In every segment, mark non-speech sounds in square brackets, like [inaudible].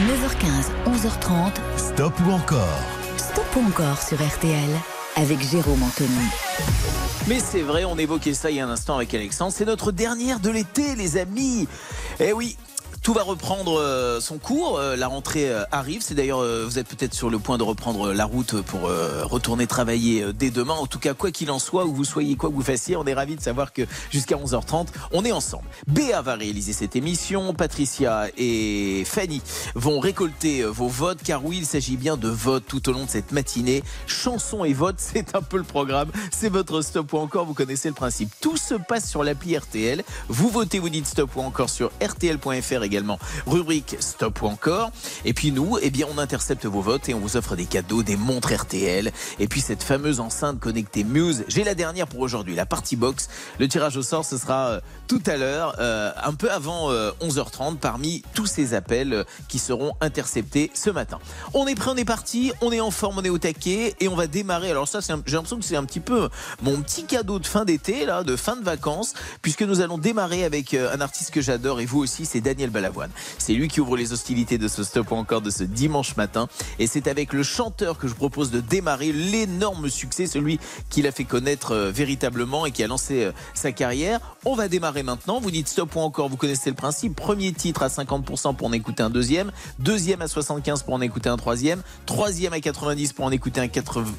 9h15, 11h30. Stop ou encore Stop ou encore sur RTL avec Jérôme Anthony. Mais c'est vrai, on évoquait ça il y a un instant avec Alexandre. C'est notre dernière de l'été, les amis. Eh oui, tout va reprendre euh, son cours. Euh, la rentrée euh, arrive. C'est d'ailleurs, vous êtes peut-être sur le point de reprendre la route pour retourner travailler dès demain. En tout cas, quoi qu'il en soit, où vous soyez, quoi que vous fassiez, on est ravis de savoir que jusqu'à 11h30, on est ensemble. Béa va réaliser cette émission. Patricia et Fanny vont récolter vos votes, car oui, il s'agit bien de votes tout au long de cette matinée. Chansons et votes, [laughs] c'est un peu le programme. C'est votre stop ou encore. Vous connaissez le principe. Tout se passe sur l'appli RTL. Vous votez, vous dites stop ou encore sur rtl.fr rubrique Stop ou encore. Et puis nous, eh bien, on intercepte vos votes et on vous offre des cadeaux, des montres RTL. Et puis cette fameuse enceinte connectée Muse. J'ai la dernière pour aujourd'hui, la partie box. Le tirage au sort, ce sera euh, tout à l'heure, euh, un peu avant 11h30, euh, parmi tous ces appels qui seront interceptés ce matin. On est prêt, on est parti, on est en forme, on est au taquet et on va démarrer. Alors ça, j'ai l'impression que c'est un petit peu mon petit cadeau de fin d'été, là, de fin de vacances, puisque nous allons démarrer avec un artiste que j'adore et vous aussi, c'est Daniel Balavoine. C'est lui qui ouvre les hostilités de ce stop encore de ce dimanche matin. Et c'est avec le chanteur que je propose de démarrer l'énorme succès, celui qui l'a fait connaître euh, véritablement et qui a lancé euh, sa carrière. On va démarrer maintenant. Vous dites stop ou encore, vous connaissez le principe. Premier titre à 50% pour en écouter un deuxième. Deuxième à 75% pour en écouter un troisième. Troisième à 90% pour en écouter un,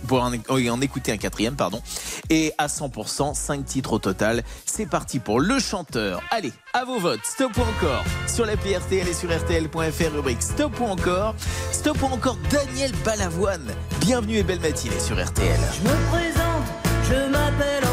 pour en écouter un quatrième. Pardon. Et à 100%, 5 titres au total. C'est parti pour le chanteur. Allez, à vos votes. Stop ou encore sur l'appli RTL et sur RTL.fr, rubrique Stop ou encore. Stop ou encore Daniel Balavoine. Bienvenue et belle matinée sur RTL. Je me présente, je m'appelle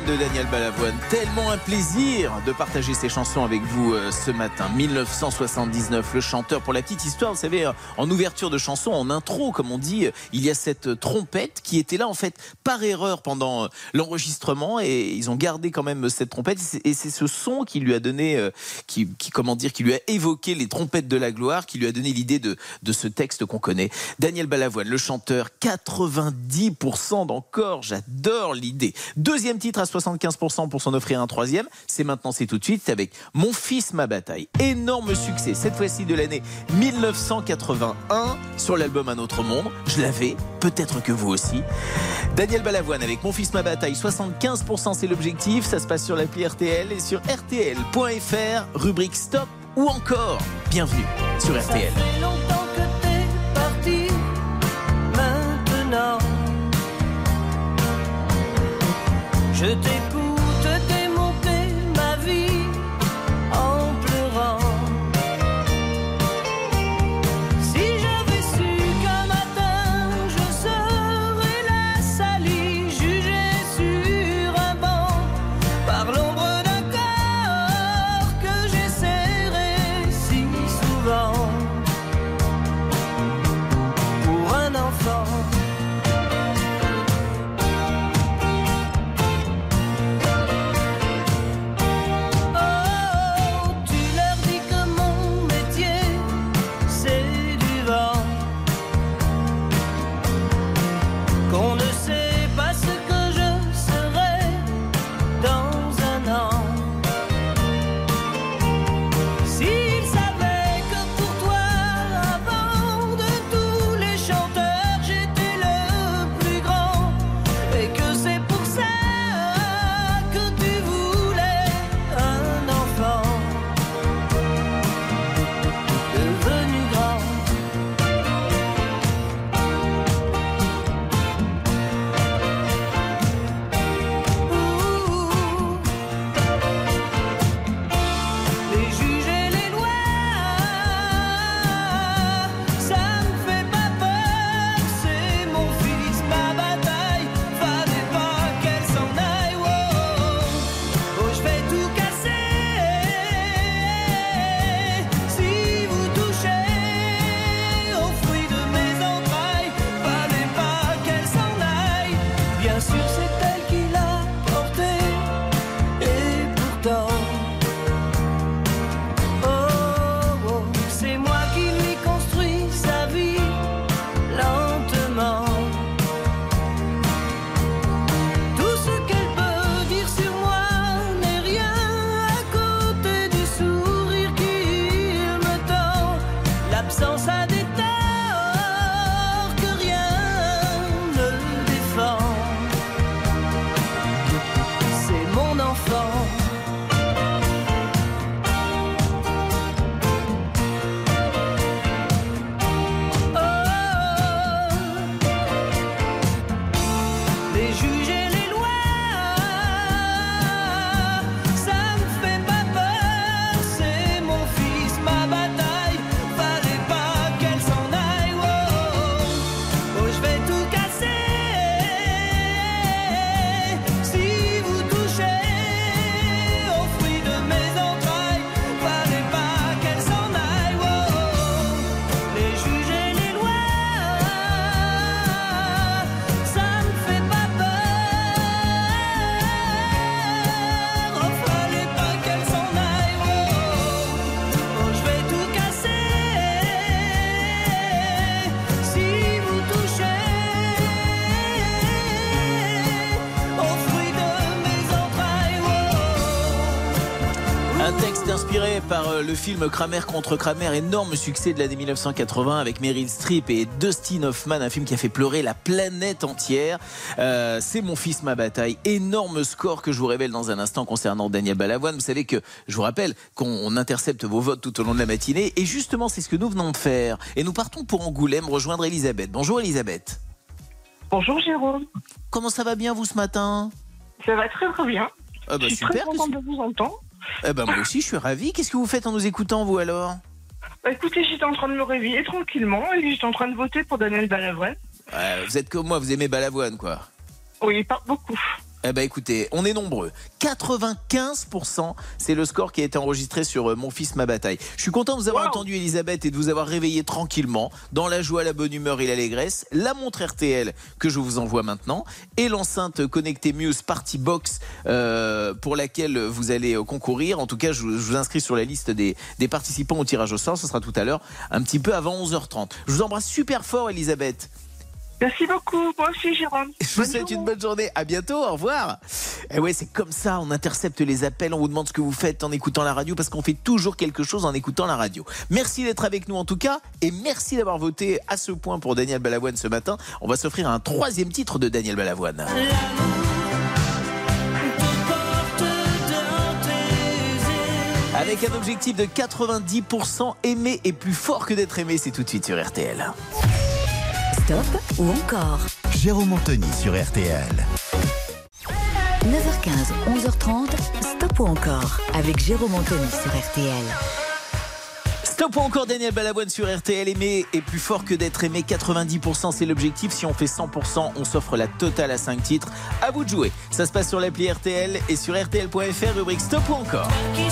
de Daniel Balavoine, tellement un plaisir de partager ses chansons avec vous euh, ce matin. 1979, le chanteur, pour la petite histoire, vous savez, euh, en ouverture de chanson, en intro, comme on dit, euh, il y a cette trompette qui était là en fait par erreur pendant l'enregistrement et ils ont gardé quand même cette trompette et c'est ce son qui lui a donné, qui, qui, comment dire, qui lui a évoqué les trompettes de la gloire, qui lui a donné l'idée de, de ce texte qu'on connaît. Daniel Balavoine, le chanteur, 90% d'encore, j'adore l'idée. Deuxième titre à 75% pour s'en offrir un troisième. C'est maintenant, c'est tout de suite avec Mon fils, ma bataille. Énorme succès, cette fois-ci de l'année 1981 sur l'album Un autre monde. Je l'avais, peut-être que vous aussi. Daniel Balavoine avec Mon fils, ma bataille. 75% c'est l'objectif. Ça se passe sur l'appli RTL et sur RTL.fr, rubrique stop ou encore bienvenue sur RTL. Je t'écoute. Le film Kramer contre Kramer, énorme succès de l'année 1980 avec Meryl Streep et Dustin Hoffman, un film qui a fait pleurer la planète entière. Euh, c'est mon fils, ma bataille. Énorme score que je vous révèle dans un instant concernant Daniel Balavoine. Vous savez que, je vous rappelle, qu'on intercepte vos votes tout au long de la matinée. Et justement, c'est ce que nous venons de faire. Et nous partons pour Angoulême rejoindre Elisabeth. Bonjour Elisabeth. Bonjour Jérôme. Comment ça va bien vous ce matin? Ça va très très bien. Ah bah je suis super. très contente de vous entendre. Eh ben moi aussi, je suis ravi. Qu'est-ce que vous faites en nous écoutant, vous alors? Bah écoutez, j'étais en train de me réveiller tranquillement et j'étais en train de voter pour Daniel Balavoine. Ouais, Vous êtes comme moi, vous aimez Balavoine, quoi. Oui, parle beaucoup. Eh ben écoutez, on est nombreux. 95%, c'est le score qui a été enregistré sur euh, Mon fils, ma bataille. Je suis content de vous avoir Wow. entendu, Elisabeth, et de vous avoir réveillé tranquillement, dans la joie, la bonne humeur et l'allégresse. La montre RTL que je vous envoie maintenant, et l'enceinte connectée Muse Party Box euh, pour laquelle vous allez euh, concourir. En tout cas, je, vous- je vous inscris sur la liste des, des participants au tirage au sort. Ce sera tout à l'heure, un petit peu avant 11h30. Je vous embrasse super fort, Elisabeth. Merci beaucoup. Moi aussi, Jérôme. Je vous souhaite journée. une bonne journée. À bientôt. Au revoir. Et ouais, c'est comme ça. On intercepte les appels. On vous demande ce que vous faites en écoutant la radio parce qu'on fait toujours quelque chose en écoutant la radio. Merci d'être avec nous en tout cas. Et merci d'avoir voté à ce point pour Daniel Balavoine ce matin. On va s'offrir un troisième titre de Daniel Balavoine. Avec un objectif de 90% aimé et plus fort que d'être aimé. C'est tout de suite sur RTL. Stop ou encore Jérôme Anthony sur RTL. 9h15, 11h30, Stop ou encore avec Jérôme Anthony sur RTL. Stop ou encore Daniel Balavoine sur RTL. Aimé est plus fort que d'être aimé. 90% c'est l'objectif. Si on fait 100%, on s'offre la totale à 5 titres. À vous de jouer. Ça se passe sur l'appli RTL et sur RTL.fr, rubrique Stop ou encore. Qui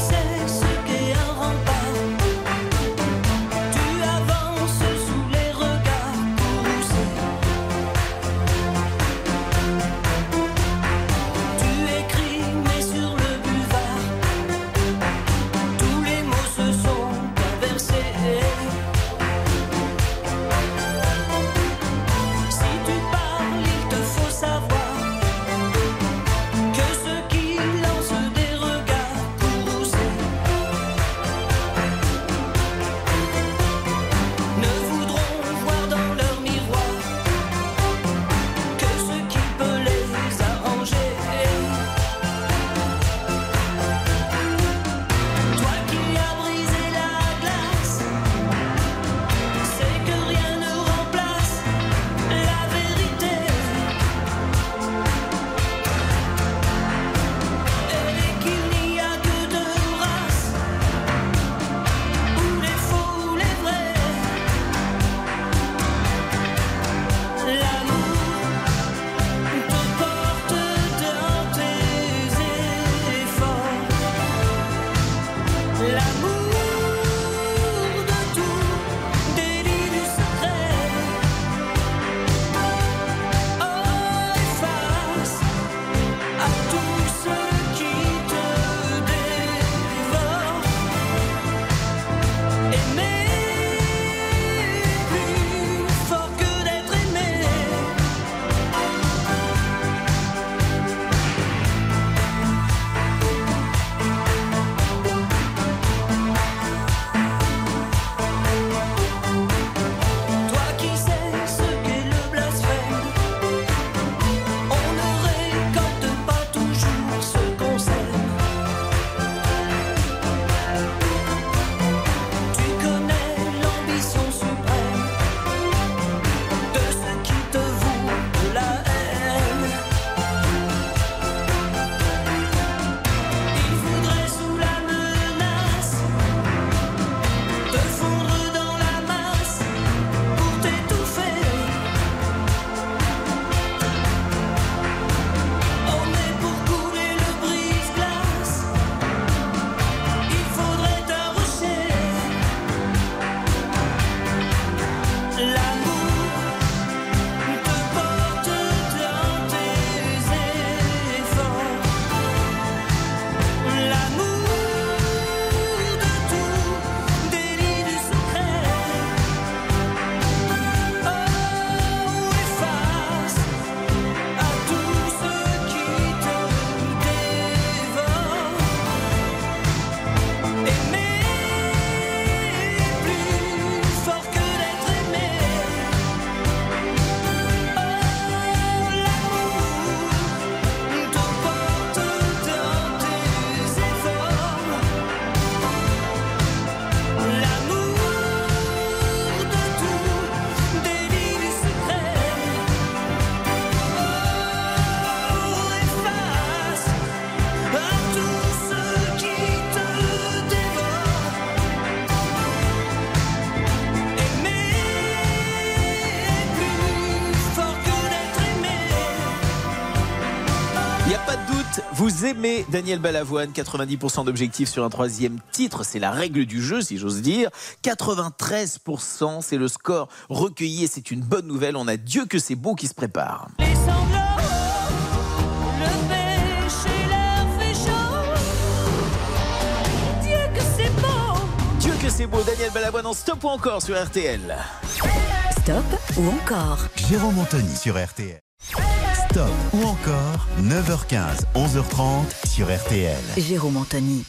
vous aimez Daniel Balavoine, 90% d'objectifs sur un troisième titre, c'est la règle du jeu si j'ose dire. 93%, c'est le score recueilli et c'est une bonne nouvelle, on a Dieu que c'est beau qui se prépare. Les sanglots, le péché leur fait chaud. Dieu que c'est beau. Dieu que c'est beau, Daniel Balavoine en stop ou encore sur RTL. Stop ou encore? Jérôme Anthony sur RTL. Stop ou encore 9h15, 11h30 sur RTL. Jérôme Anthony.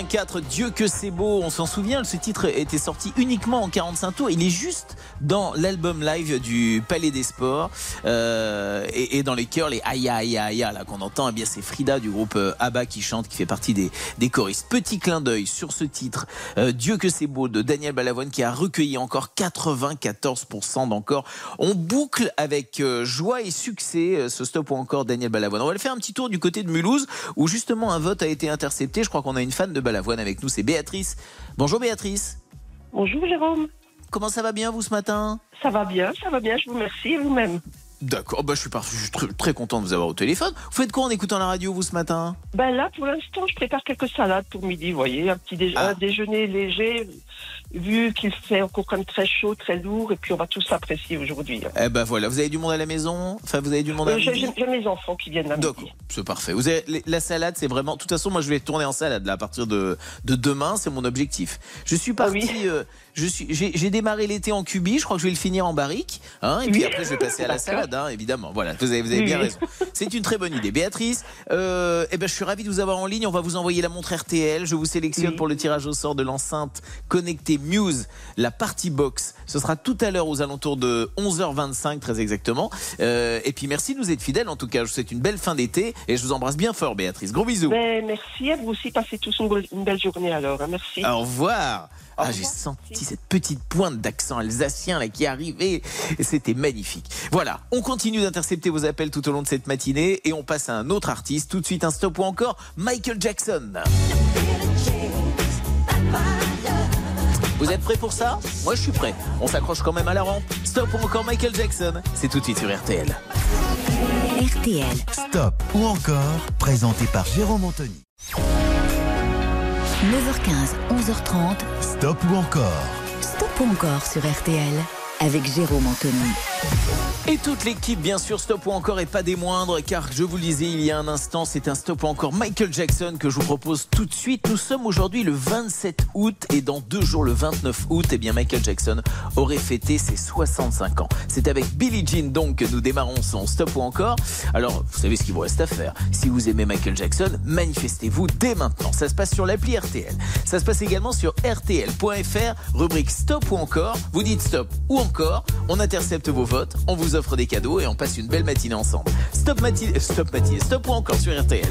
1984, Dieu que c'est beau, on s'en souvient, ce titre était sorti uniquement en 45 tours, il est juste dans l'album live du Palais des Sports euh, et, et dans les chœurs, les aïe aïe aïe là qu'on entend, eh bien c'est Frida du groupe euh, ABBA qui chante, qui fait partie des, des choristes. Petit clin d'œil sur ce titre, euh, Dieu que c'est beau de Daniel Balavoine qui a recueilli encore 94% d'encore. On boucle avec euh, joie et succès euh, ce stop ou encore Daniel Balavoine. On va le faire un petit tour du côté de Mulhouse où justement un vote a été intercepté. Je crois qu'on a une fan de Balavoine avec nous, c'est Béatrice. Bonjour Béatrice. Bonjour Jérôme. Comment ça va bien vous ce matin? Ça va bien, ça va bien, je vous remercie et vous-même? D'accord, bah, je, suis par- je suis très, très content de vous avoir au téléphone. Vous faites quoi en écoutant la radio, vous, ce matin? Ben là, pour l'instant, je prépare quelques salades pour midi, vous voyez, un petit déje- Ah. un déjeuner léger, vu qu'il fait encore comme très chaud, très lourd, et puis on va tous apprécier aujourd'hui. Eh ben voilà, vous avez du monde à la maison? Enfin, vous avez du monde à Euh, J'ai midi? j'ai- mes enfants qui viennent midi. D'accord, c'est parfait. Vous avez, les- la salade, c'est vraiment. De toute façon, moi, je vais tourner en salade là, à partir de, de demain. C'est mon objectif. Je suis Ah parti. oui. euh, je suis. J'ai démarré l'été en cubi. Je crois que je vais le finir en barrique. Hein, et puis après, je vais passer à la salade, hein, évidemment. Voilà, vous avez, vous avez Oui, bien raison. C'est une très bonne idée, Béatrice. Euh, eh ben, je suis ravi de vous avoir en ligne. On va vous envoyer la montre RTL. Je vous sélectionne pour le tirage au sort de l'enceinte connectée Muse, la party box. Ce sera tout à l'heure aux alentours de 11h25 très exactement. Euh, et puis merci de nous être fidèles. En tout cas, je vous souhaite une belle fin d'été et je vous embrasse bien fort, Béatrice. Gros bisous. Ben, merci à vous aussi, passez tous une, belle- journée alors. hein, Merci. Au revoir. Ah, revoir. j'ai senti cette petite pointe d'accent alsacien là qui arrivait c'était magnifique. Voilà, on continue d'intercepter vos appels tout au long de cette matinée et on passe à un autre artiste. Tout de suite un stop ou encore Michael Jackson. Vous êtes prêts pour ça Moi je suis prêt. On s'accroche quand même à la rampe. Stop ou encore Michael Jackson. C'est tout de suite sur RTL. RTL. Stop ou encore, présenté par Jérôme Anthony. 9h15, 11h30. Stop ou encore, Stop ou encore sur RTL avec Jérôme Anthony. Et toute l'équipe, bien sûr, stop ou encore et pas des moindres, car je vous le disais il y a un instant, c'est un stop ou encore Michael Jackson que je vous propose tout de suite. Nous sommes aujourd'hui le 27 août et dans deux jours, le 29 août, eh bien Michael Jackson aurait fêté ses 65 ans. C'est avec Billie Jean donc que nous démarrons son stop ou encore. Alors, vous savez ce qu'il vous reste à faire. Si vous aimez Michael Jackson, manifestez-vous dès maintenant. Ça se passe sur l'appli RTL. Ça se passe également sur rtl.fr, rubrique stop ou encore. Vous dites stop ou encore. On intercepte vos votes, on vous offre des cadeaux et on passe une belle matinée ensemble. Stop matinée, stop matinée, stop ou encore sur RTL.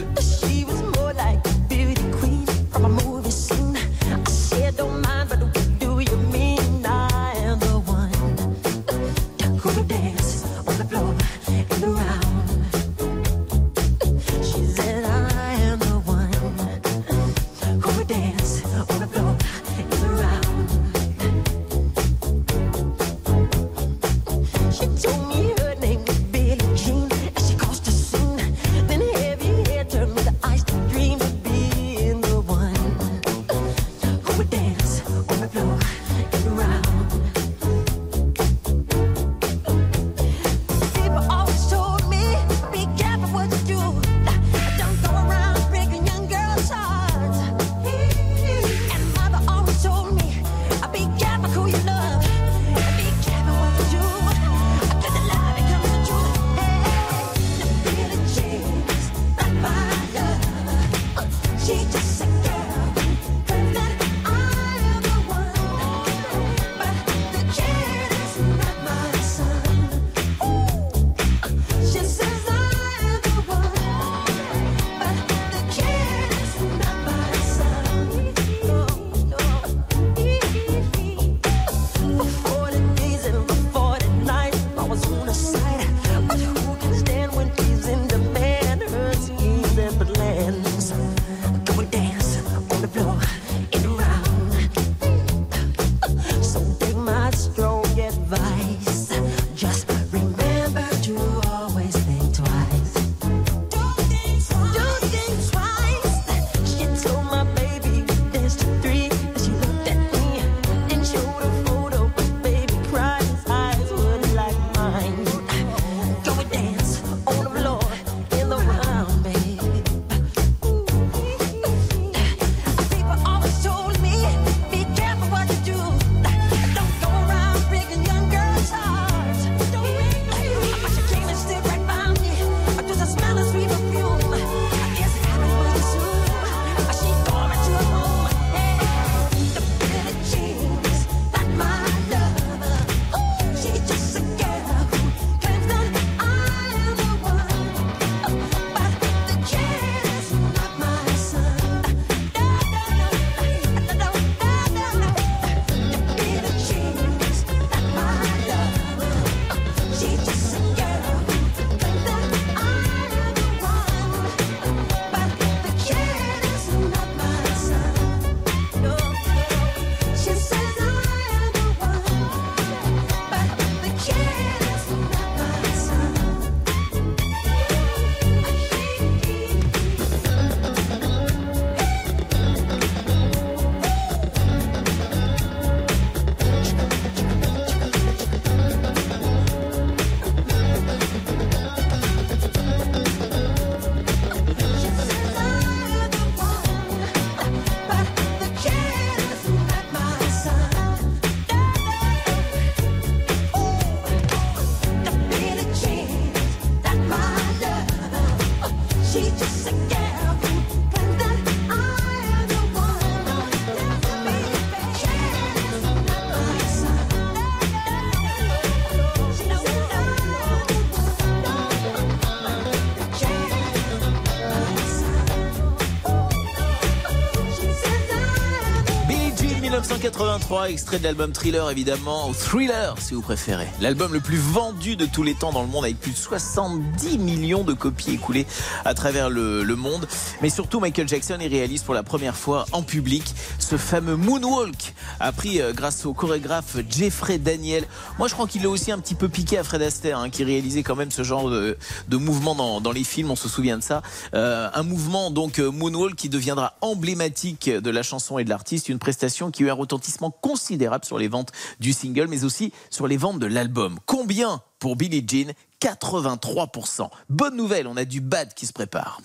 1983, extrait de l'album Thriller évidemment, ou Thriller si vous préférez. L'album le plus vendu de tous les temps dans le monde avec plus de 70 millions de copies écoulées à travers le monde. Mais surtout Michael Jackson y réalise pour la première fois en public ce fameux moonwalk appris euh, grâce au chorégraphe Jeffrey Daniel. Moi je crois qu'il l'a aussi un petit peu piqué à Fred Astaire hein, qui réalisait quand même ce genre de, mouvement dans, dans les films, on se souvient de ça. Euh, un mouvement donc euh, moonwalk qui deviendra emblématique de la chanson et de l'artiste, une prestation qui a eu un retentissement considérable sur les ventes du single, mais aussi sur les ventes de l'album. Combien pour Billie Jean? 83%. Bonne nouvelle, on a du bad qui se prépare.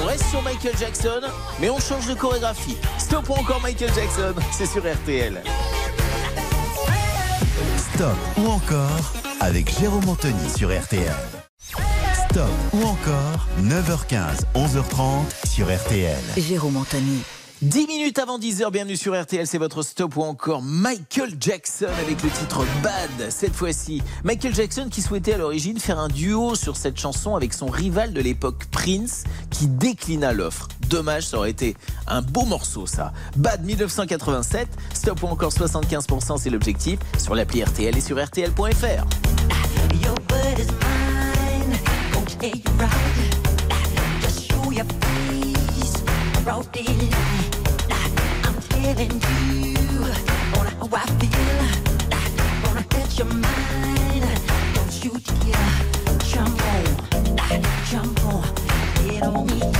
On reste sur Michael Jackson, mais on change de chorégraphie. Stop ou encore Michael Jackson, [laughs] c'est sur RTL. Stop ou encore avec Jérôme Anthony sur RTL. Stop ou encore 9h15, 11h30 sur RTL. Jérôme Anthony. 10 minutes avant 10h, bienvenue sur RTL, c'est votre stop ou encore Michael Jackson avec le titre Bad. Cette fois-ci, Michael Jackson qui souhaitait à l'origine faire un duo sur cette chanson avec son rival de l'époque Prince qui déclina l'offre. Dommage, ça aurait été un beau morceau ça. Bad 1987, stop ou encore 75% c'est l'objectif sur l'appli RTL et sur RTL.fr. telling you on how I feel. Gonna touch your mind. Don't jump on, jump on, get on me.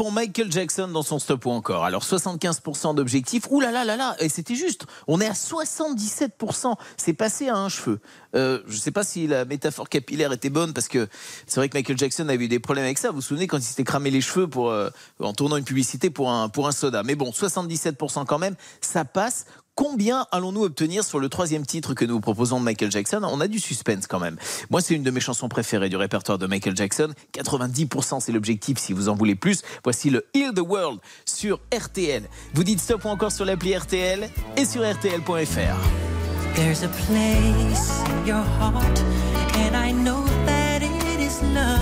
Pour Michael Jackson dans son stop ou encore Alors 75% d'objectifs. Ouh là là là là Et c'était juste. On est à 77%. C'est passé à un cheveu. Euh, je ne sais pas si la métaphore capillaire était bonne parce que c'est vrai que Michael Jackson avait eu des problèmes avec ça. Vous vous souvenez quand il s'était cramé les cheveux pour, euh, en tournant une publicité pour un, pour un soda. Mais bon, 77% quand même, ça passe. Combien allons-nous obtenir sur le troisième titre que nous proposons de Michael Jackson? On a du suspense quand même. Moi, c'est une de mes chansons préférées du répertoire de Michael Jackson. 90% c'est l'objectif si vous en voulez plus. Voici le Heal the World sur RTL. Vous dites stop ou encore sur l'appli RTL et sur RTL.fr. There's a place in your heart, and I know that it is love.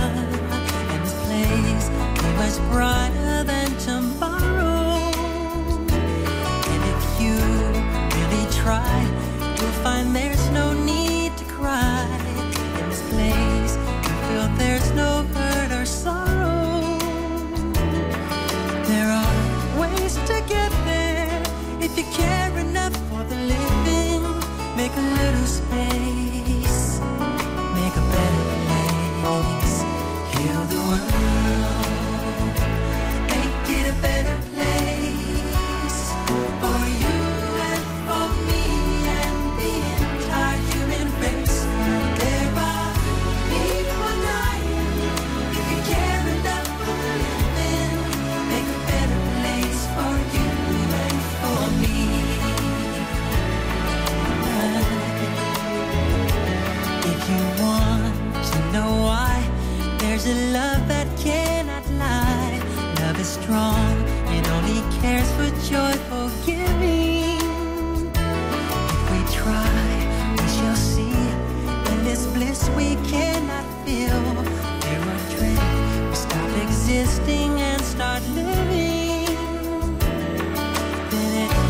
And this place is much brighter than tomorrow. If you care enough for the living. Make a little space, a love that cannot lie. Love is strong, it only cares for joyful giving. If we try, we shall see. In this bliss we cannot feel. There are dreams, we stop existing and start living. Then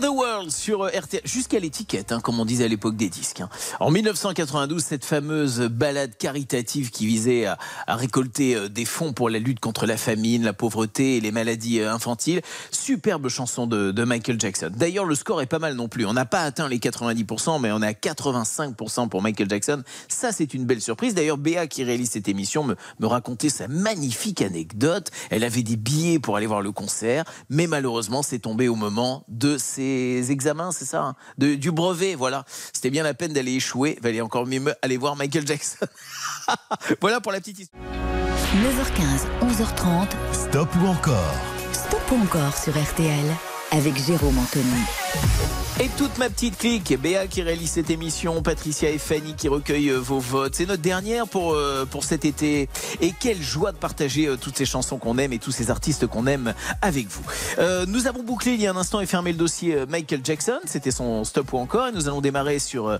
The World sur euh, jusqu'à l'étiquette, hein, comme on disait à l'époque des disques. hein. En 1992, cette fameuse balade caritative qui visait à, à récolter euh, des fonds pour la lutte contre la famine, la pauvreté et les maladies euh, infantiles. Superbe chanson de, de Michael Jackson. D'ailleurs, le score est pas mal non plus. On n'a pas atteint les 90%, mais on est à 85% pour Michael Jackson. Ça, c'est une belle surprise. D'ailleurs, Béa, qui réalise cette émission, me, me racontait sa magnifique anecdote. Elle avait des billets pour aller voir le concert, mais malheureusement, c'est tombé au moment de ses examens, c'est ça hein, de, Du brevet, voilà. C'était bien la peine d'aller échouer. Valait encore mieux aller voir Michael Jackson. [laughs] voilà pour la petite histoire. 9h15, 11h30. Stop ou encore? Encore sur RTL avec Jérôme Anthony. Et toute ma petite clique, Béa qui réalise cette émission, Patricia et Fanny qui recueillent euh, vos votes. C'est notre dernière pour, euh, pour cet été. Et quelle joie de partager euh, toutes ces chansons qu'on aime et tous ces artistes qu'on aime avec vous. Nous avons bouclé il y a un instant et fermé le dossier Michael Jackson. C'était son stop ou encore. Et nous allons démarrer sur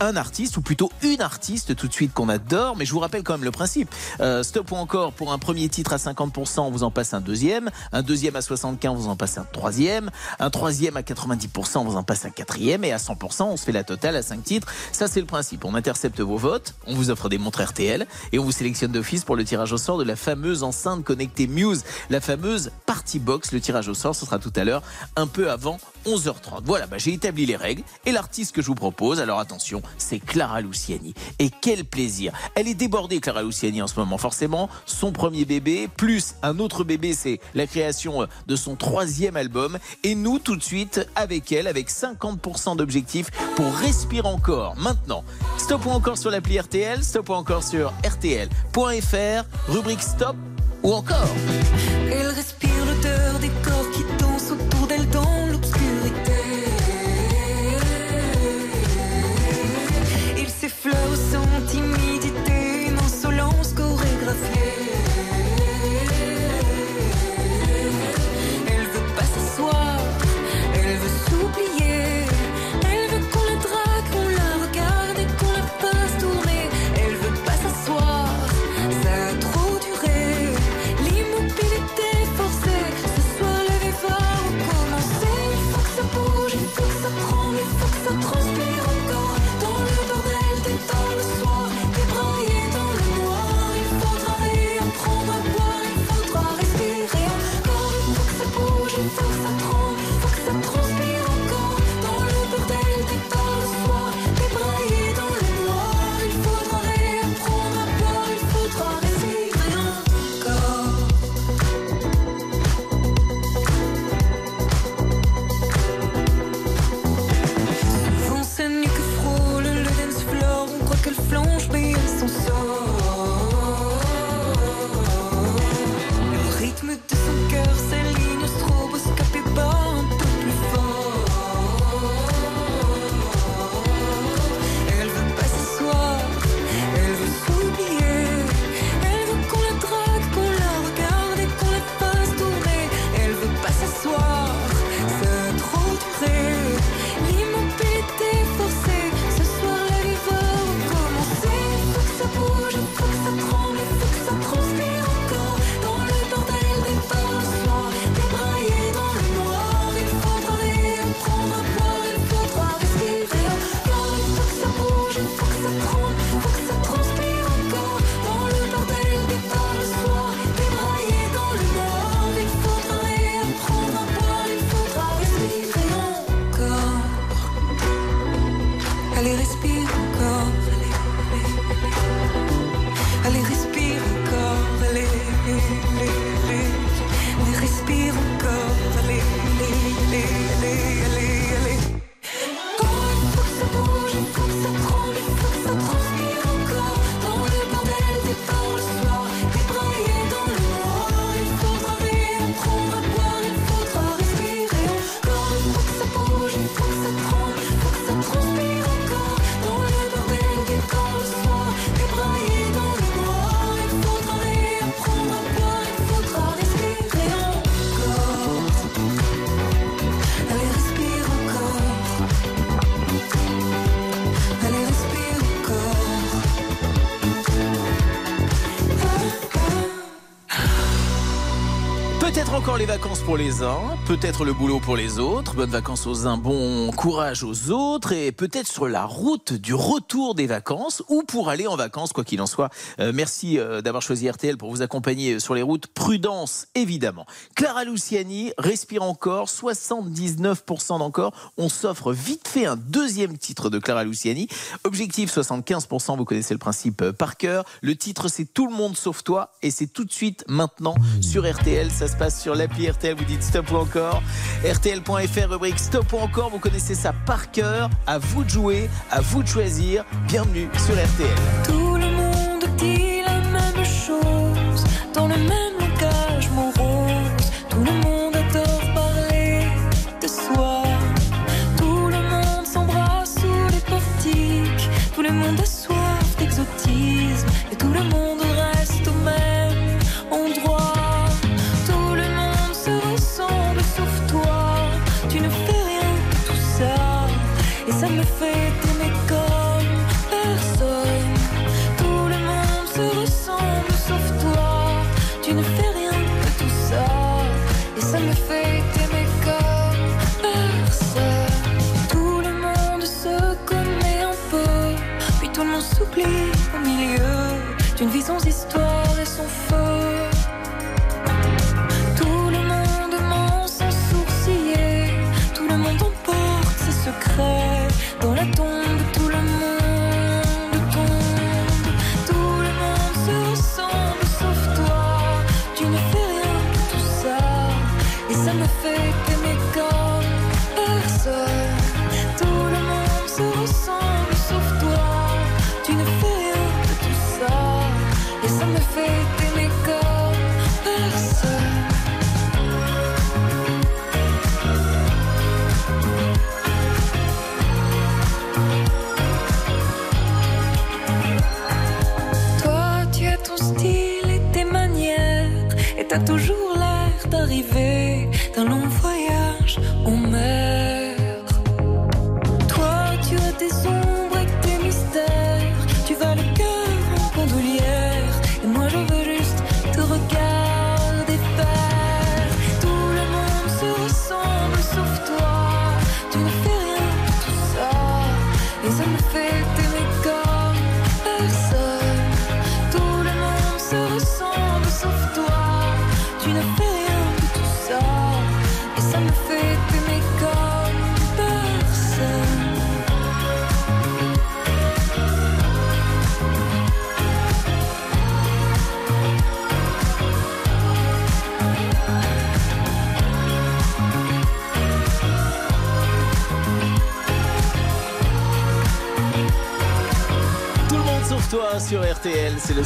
un artiste, ou plutôt une artiste tout de suite qu'on adore, mais je vous rappelle quand même le principe. Euh, stop ou encore, pour un premier titre à 50%, on vous en passe un deuxième, un deuxième à 75%, on vous en passe un troisième, un troisième à 90%, on vous en passe un quatrième, et à 100%, on se fait la totale à 5 titres. Ça, c'est le principe. On intercepte vos votes, on vous offre des montres RTL, et on vous sélectionne d'office pour le tirage au sort de la fameuse enceinte connectée Muse, la fameuse Party Box. Le tirage au sort, ce sera tout à l'heure, un peu avant 11h30. Voilà, bah, j'ai établi les règles et l'artiste que je vous propose, alors attention, c'est Clara Luciani. Et quel plaisir. Elle est débordée, Clara Luciani, en ce moment, forcément. Son premier bébé, plus un autre bébé, c'est la création de son troisième album. Et nous, tout de suite, avec elle, avec 50% d'objectifs pour respirer encore. Maintenant, stop encore sur l'appli RTL, stop encore sur RTL.fr, rubrique stop ou encore. Elle respire l'odeur des corps qui dansent autour d'elle dans pour les uns, peut-être le boulot pour les autres. Bonnes vacances aux uns, bon courage aux autres et peut-être sur la route du retour des vacances ou pour aller en vacances, quoi qu'il en soit. Euh, merci euh, d'avoir choisi RTL pour vous accompagner sur les routes. Prudence, évidemment. Clara Luciani, respire encore, 79% d'encore. On s'offre vite fait un deuxième titre de Clara Luciani. Objectif 75%, vous connaissez le principe euh, par cœur. Le titre c'est Tout le monde sauf toi et c'est tout de suite maintenant sur RTL. Ça se passe sur l'appli RTL, vous dites stop ou encore. RTL.fr, rubrique stop ou encore, vous connaissez ça par cœur. À vous de jouer, à vous de choisir. Bienvenue sur RTL. Tout le monde dit la même chose dans le même langage morose. Tout le monde adore parler de soi. Tout le monde s'embrasse sous les portiques. Tout le monde a soif d'exotisme et tout le monde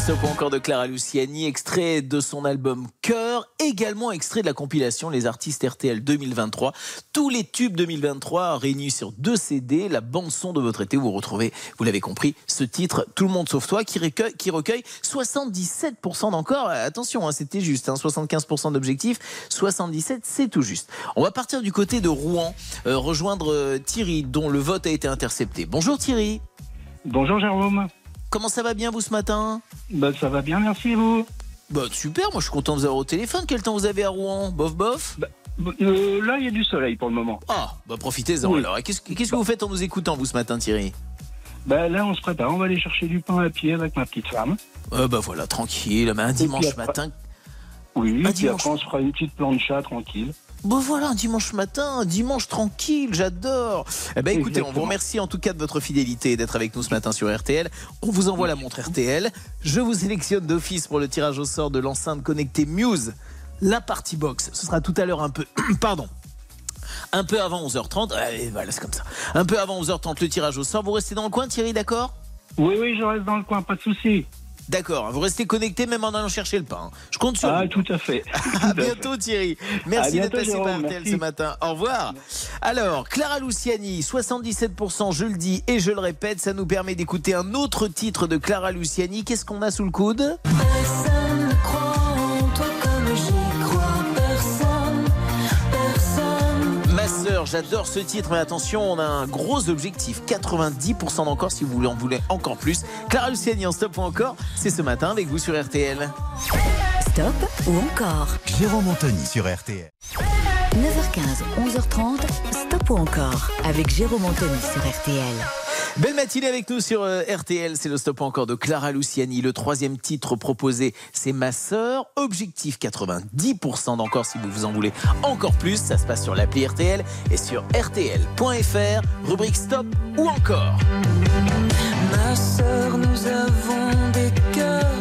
stop encore de Clara Luciani, extrait de son album Cœur, également extrait de la compilation Les artistes RTL 2023. Tous les tubes 2023 réunis sur deux CD, la bande son de votre été, vous retrouvez, vous l'avez compris, ce titre Tout le monde sauf toi qui recueille, qui recueille 77% d'encore. Attention, hein, c'était juste, hein, 75% d'objectifs, 77 c'est tout juste. On va partir du côté de Rouen, euh, rejoindre euh, Thierry dont le vote a été intercepté. Bonjour Thierry. Bonjour Jérôme. Comment ça va bien vous ce matin? Bah, ça va bien, merci vous? Bah super, moi je suis content de vous avoir au téléphone. Quel temps vous avez à Rouen? Bof bof? Euh, là, il y a du soleil pour le moment. Ah, bah profitez-en Oui. alors. Qu'est-ce que vous faites en nous écoutant vous ce matin Thierry? Bah, là, on se prépare. On va aller chercher du pain à pied avec ma petite femme. euh, Bah voilà, tranquille, mais un dimanche après- matin. Oui, Un dimanche. après, on se fera une petite plancha tranquille. Bah voilà, un dimanche matin, un dimanche tranquille, j'adore. Eh ben écoutez, on vous remercie en tout cas de votre fidélité et d'être avec nous ce matin sur RTL. On vous envoie la montre RTL. Je vous sélectionne d'office pour le tirage au sort de l'enceinte connectée Muse, la party box. Ce sera tout à l'heure un peu. [clears throat] Pardon. Un peu avant 11h30. Allez, voilà, c'est comme ça. Un peu avant 11h30, le tirage au sort. Vous restez dans le coin, Thierry, d'accord? Oui, oui, je reste dans le coin, pas de souci. D'accord. Vous restez connecté même en allant chercher le pain. Je compte sur Ah, vous. tout à fait. [laughs] À fait. bientôt Thierry. Merci d'être passé par RTL ce matin. Au revoir. Alors, Clara Luciani, 77%, je le dis et je le répète, ça nous permet d'écouter un autre titre de Clara Luciani. Qu'est-ce qu'on a sous le coude? J'adore ce titre, mais attention, on a un gros objectif. 90% d'encore si vous voulez en voulez encore plus. Clara Luciani en stop ou encore, c'est ce matin avec vous sur RTL. Stop ou encore Jérôme Anthony sur RTL. 9h15, 11h30, Stop ou encore avec Jérôme Anthony sur RTL. Belle matinée avec nous sur euh, RTL, c'est le stop encore de Clara Luciani. Le troisième titre proposé, c'est Ma sœur. Objectif 90% d'encore si vous vous en voulez encore plus. Ça se passe sur l'appli RTL et sur RTL.fr, rubrique stop ou encore. Ma sœur, nous avons des cœurs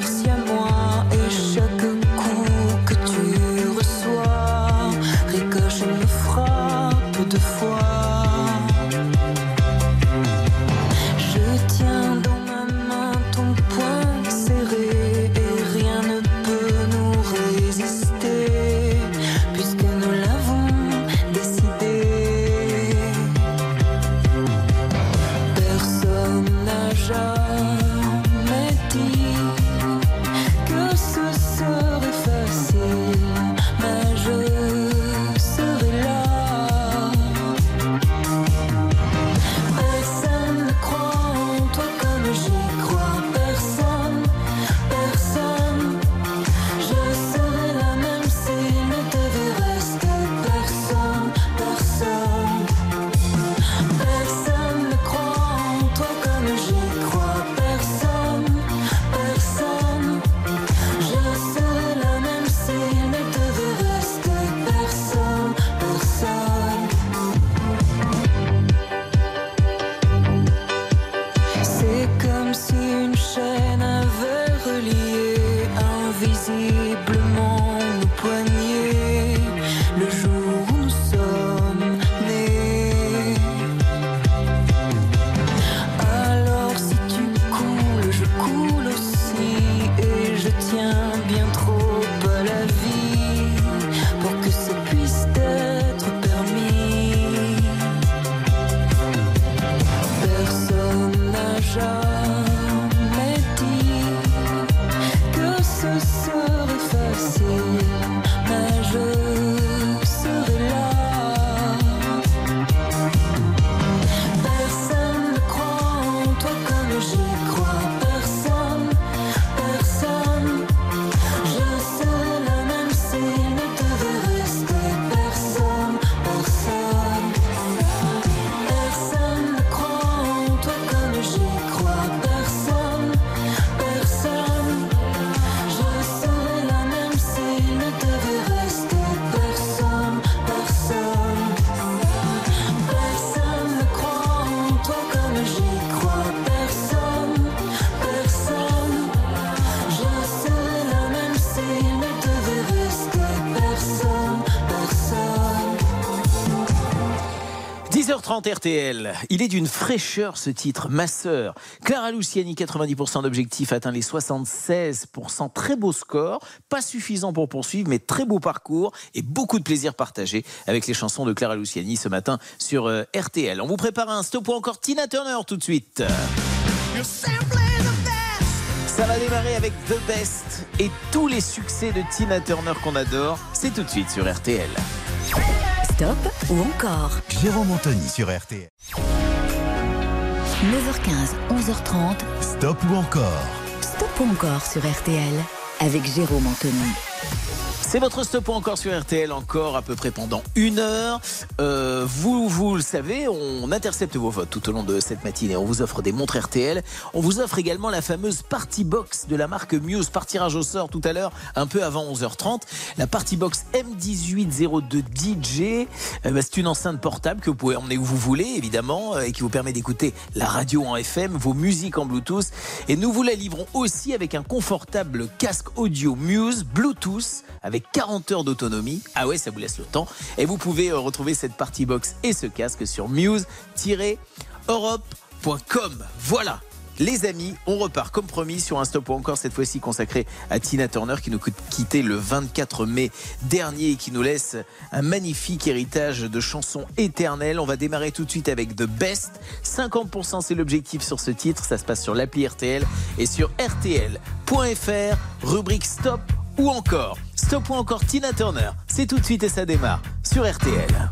10h30 RTL. Il est d'une fraîcheur ce titre, Ma sœur. Clara Luciani, 90% d'objectifs, atteint les 76%. Très beau score. Pas suffisant pour poursuivre, mais très beau parcours et beaucoup de plaisir partagé avec les chansons de Clara Luciani ce matin sur euh, RTL. On vous prépare un stop ou encore Tina Turner tout de suite. Ça va démarrer avec The Best et tous les succès de Tina Turner qu'on adore. C'est tout de suite sur RTL. Stop ou encore Jérôme Anthony sur RTL. 9h15, 11h30, Stop ou encore Stop ou encore sur RTL avec Jérôme Anthony. C'est votre stop encore sur RTL, encore à peu près pendant une heure. Euh, vous, vous le savez, on intercepte vos votes tout au long de cette matinée. On vous offre des montres RTL. On vous offre également la fameuse Party Box de la marque Muse. Par tirage au sort tout à l'heure, un peu avant 11h30. La Party Box M1802 DJ. euh, bah, c'est une enceinte portable que vous pouvez emmener où vous voulez, évidemment, euh, et qui vous permet d'écouter la radio en FM, vos musiques en Bluetooth. Et nous vous la livrons aussi avec un confortable casque audio Muse Bluetooth 40 heures d'autonomie. Ah ouais, ça vous laisse le temps. Et vous pouvez euh, retrouver cette party box et ce casque sur muse-europe.com. Voilà. Les amis, on repart comme promis sur un stop ou encore cette fois-ci consacré à Tina Turner qui nous quittait le 24 mai dernier et qui nous laisse un magnifique héritage de chansons éternelles. On va démarrer tout de suite avec The Best. 50% c'est l'objectif sur ce titre. Ça se passe sur l'appli RTL et sur RTL.fr, rubrique Stop ou encore. Stop ou encore Tina Turner. C'est tout de suite et ça démarre sur RTL.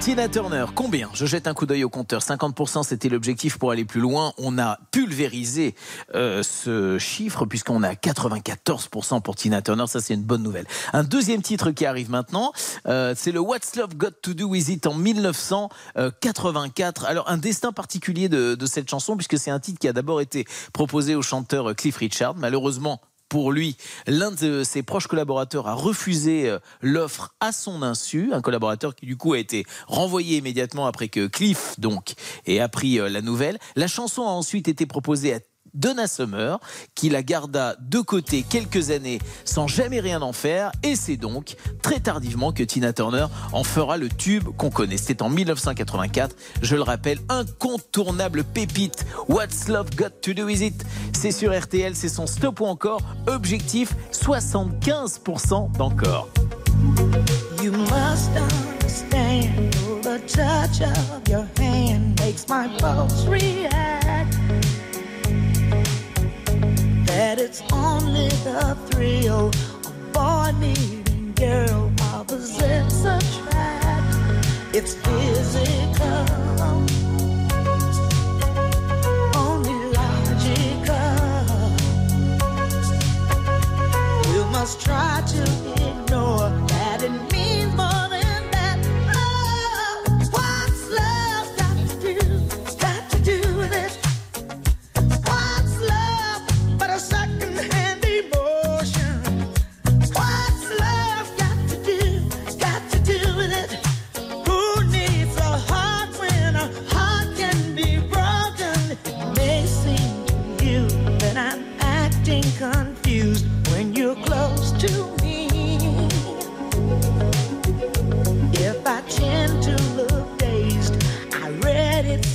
Tina Turner, combien? Je jette un coup d'œil au compteur. 50%, c'était l'objectif pour aller plus loin. On a pulvérisé euh, ce chiffre puisqu'on a 94% pour Tina Turner. Ça, c'est une bonne nouvelle. Un deuxième titre qui arrive maintenant, euh, c'est le What's Love Got to Do With It en 1984. Alors, un destin particulier de, de cette chanson puisque c'est un titre qui a d'abord été proposé au chanteur Cliff Richard. Malheureusement, pour lui, l'un de ses proches collaborateurs a refusé euh, l'offre à son insu, un collaborateur qui du coup a été renvoyé immédiatement après que Cliff donc ait appris euh, la nouvelle. La chanson a ensuite été proposée à Donna Summer, qui la garda de côté quelques années sans jamais rien en faire, et c'est donc très tardivement que Tina Turner en fera le tube qu'on connaît. C'était en 1984, je le rappelle, incontournable pépite. What's Love Got to Do With It? C'est sur RTL, c'est son stop ou encore. Objectif 75% d'encore. You must understand the touch of your hand makes my react. That it's only the thrill of boy meeting girl opposites attract. It's physical, only logical. You must try to ignore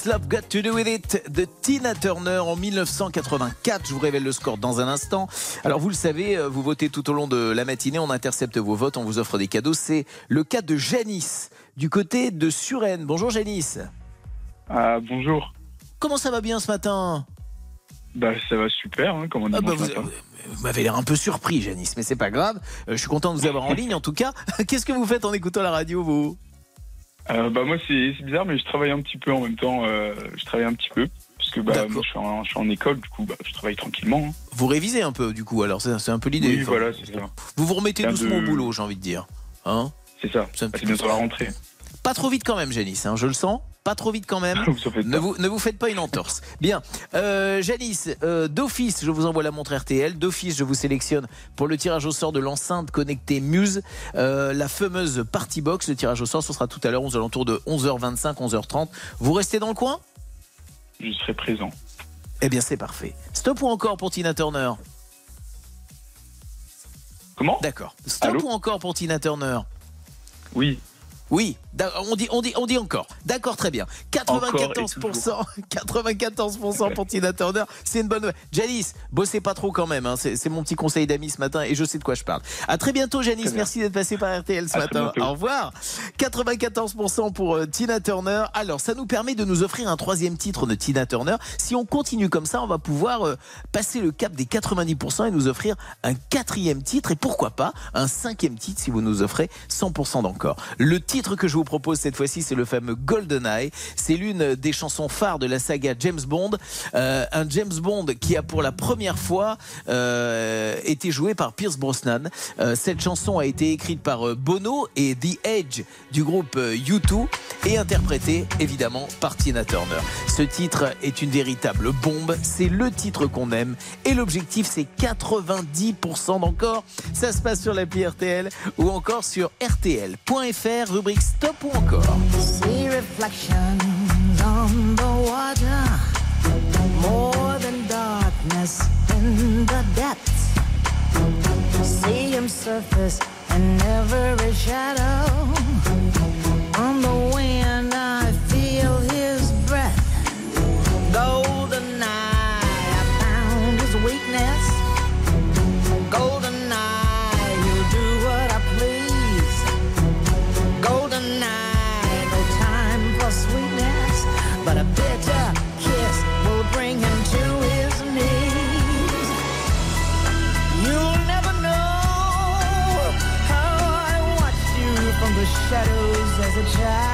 What's Love Got to Do With It de Tina Turner en 1984. Je vous révèle le score dans un instant. Alors vous le savez, euh, vous votez tout au long de la matinée, on intercepte vos votes, on vous offre des cadeaux. C'est le cas de Janice du côté de Suresnes. Bonjour Janice. Ah, bonjour. Comment ça va bien ce matin? Bah, ça va super, hein, comme on dit Ah bah, vous, matin. vous m'avez l'air un peu surpris Janice, mais c'est pas grave. Euh, je suis content de vous avoir en ligne en tout cas. [laughs] Qu'est-ce que vous faites en écoutant la radio vous? Euh, bah, moi, c'est bizarre, mais je travaille un petit peu en même temps. euh, je travaille un petit peu. Parce que bah, moi, je suis, en, je suis en école, du coup, bah, je travaille tranquillement. hein. Vous révisez un peu du coup, alors c'est c'est un peu l'idée. Oui, voilà, c'est ça. Vous vous remettez doucement de- au boulot, j'ai envie de dire. Hein C'est ça. C'est Bah, bientôt la rentrée. Pas trop vite quand même, Janice, hein, je le sens. Pas trop vite quand même. [laughs] Vous Ne vous, ne vous faites pas une entorse. Bien. Euh, Janice, euh, d'office, je vous envoie la montre RTL. D'office, je vous sélectionne pour le tirage au sort de l'enceinte connectée Muse, euh, la fameuse Party Box. Le tirage au sort, ce sera tout à l'heure aux alentours de 11h25, 11h30. Vous restez dans le coin? Je serai présent. Eh bien, c'est parfait. Stop ou encore pour Tina Turner? Comment? D'accord. Stop Allô? ou encore pour Tina Turner? Oui. Oui, on dit, on dit, on dit encore. D'accord, très bien. 94%, 94% [laughs] pour Tina Turner, c'est une bonne nouvelle. Janice, bossez pas trop quand même. hein. C'est mon petit conseil d'amis ce matin et je sais de quoi je parle. À très bientôt, Janice. Merci d'être passé par RTL ce À matin. Au revoir. 94% pour euh, Tina Turner. Alors, ça nous permet de nous offrir un troisième titre de Tina Turner. Si on continue comme ça, on va pouvoir euh, passer le cap des 90% et nous offrir un quatrième titre et pourquoi pas un cinquième titre si vous nous offrez 100% d'encore. Le titre que je vous propose cette fois-ci, c'est le fameux GoldenEye. C'est l'une des chansons phares de la saga James Bond. Euh, un James Bond qui a pour la première fois euh, été joué par Pierce Brosnan. Euh, cette chanson a été écrite par Bono et The Edge du groupe euh, U2 et interprétée évidemment par Tina Turner. Ce titre est une véritable bombe. C'est le titre qu'on aime et l'objectif c'est 90% d'encore. Ça se passe sur l'appli RTL ou encore sur rtl.fr rubrique stop ou encore. See reflections on the water, more than darkness in the depths. See him surface in every shadow. to try.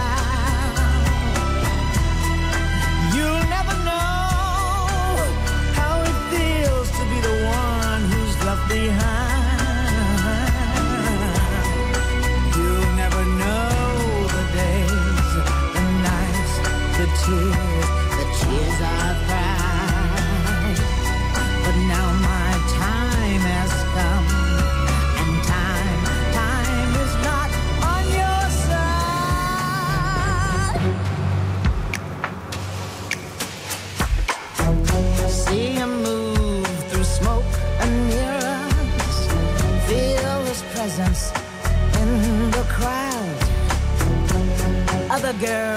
girl.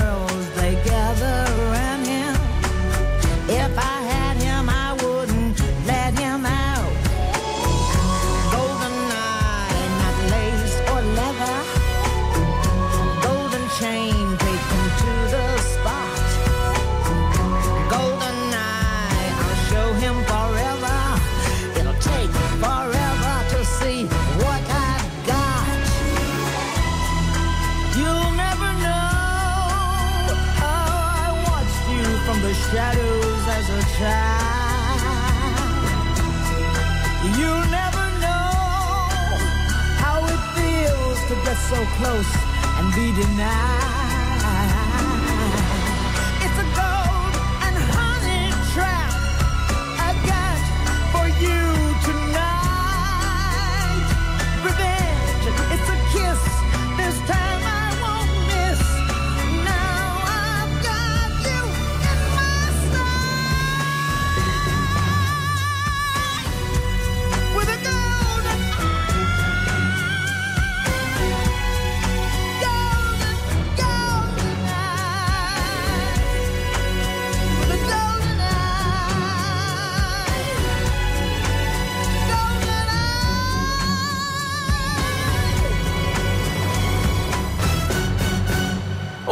So close and be denied.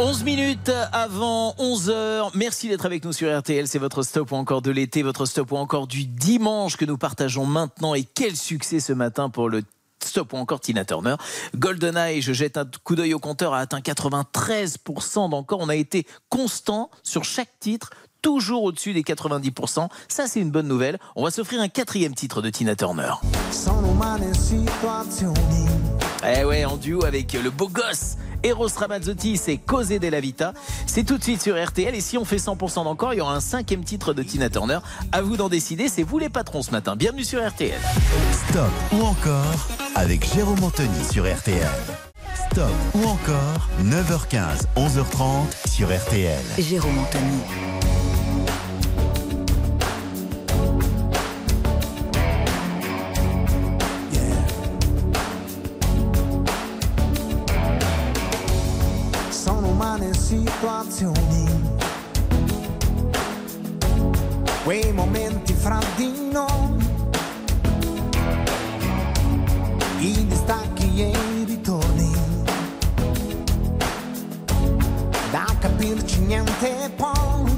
11 minutes avant 11h. Merci d'être avec nous sur RTL. C'est votre stop ou encore de l'été, votre stop ou encore du dimanche que nous partageons maintenant. Et quel succès ce matin pour le Stop ou encore Tina Turner. GoldenEye, je jette un coup d'œil au compteur, a atteint 93% d'encore. On a été constant sur chaque titre, toujours au-dessus des 90%. Ça, c'est une bonne nouvelle. On va s'offrir un quatrième titre de Tina Turner. Eh ouais, en duo avec le beau gosse Eros Ramazzotti, c'est Causer della Vita. C'est tout de suite sur RTL. Et si on fait 100% d'encore, il y aura un cinquième titre de Tina Turner. À vous d'en décider. C'est vous les patrons ce matin. Bienvenue sur RTL. Stop ou encore avec Jérôme Anthony sur RTL. Stop ou encore 9h15, 11h30 sur RTL. Jérôme Anthony. Situazioni, quei momenti fra di noi, i distacchi e i ritorni, da capirci niente poi,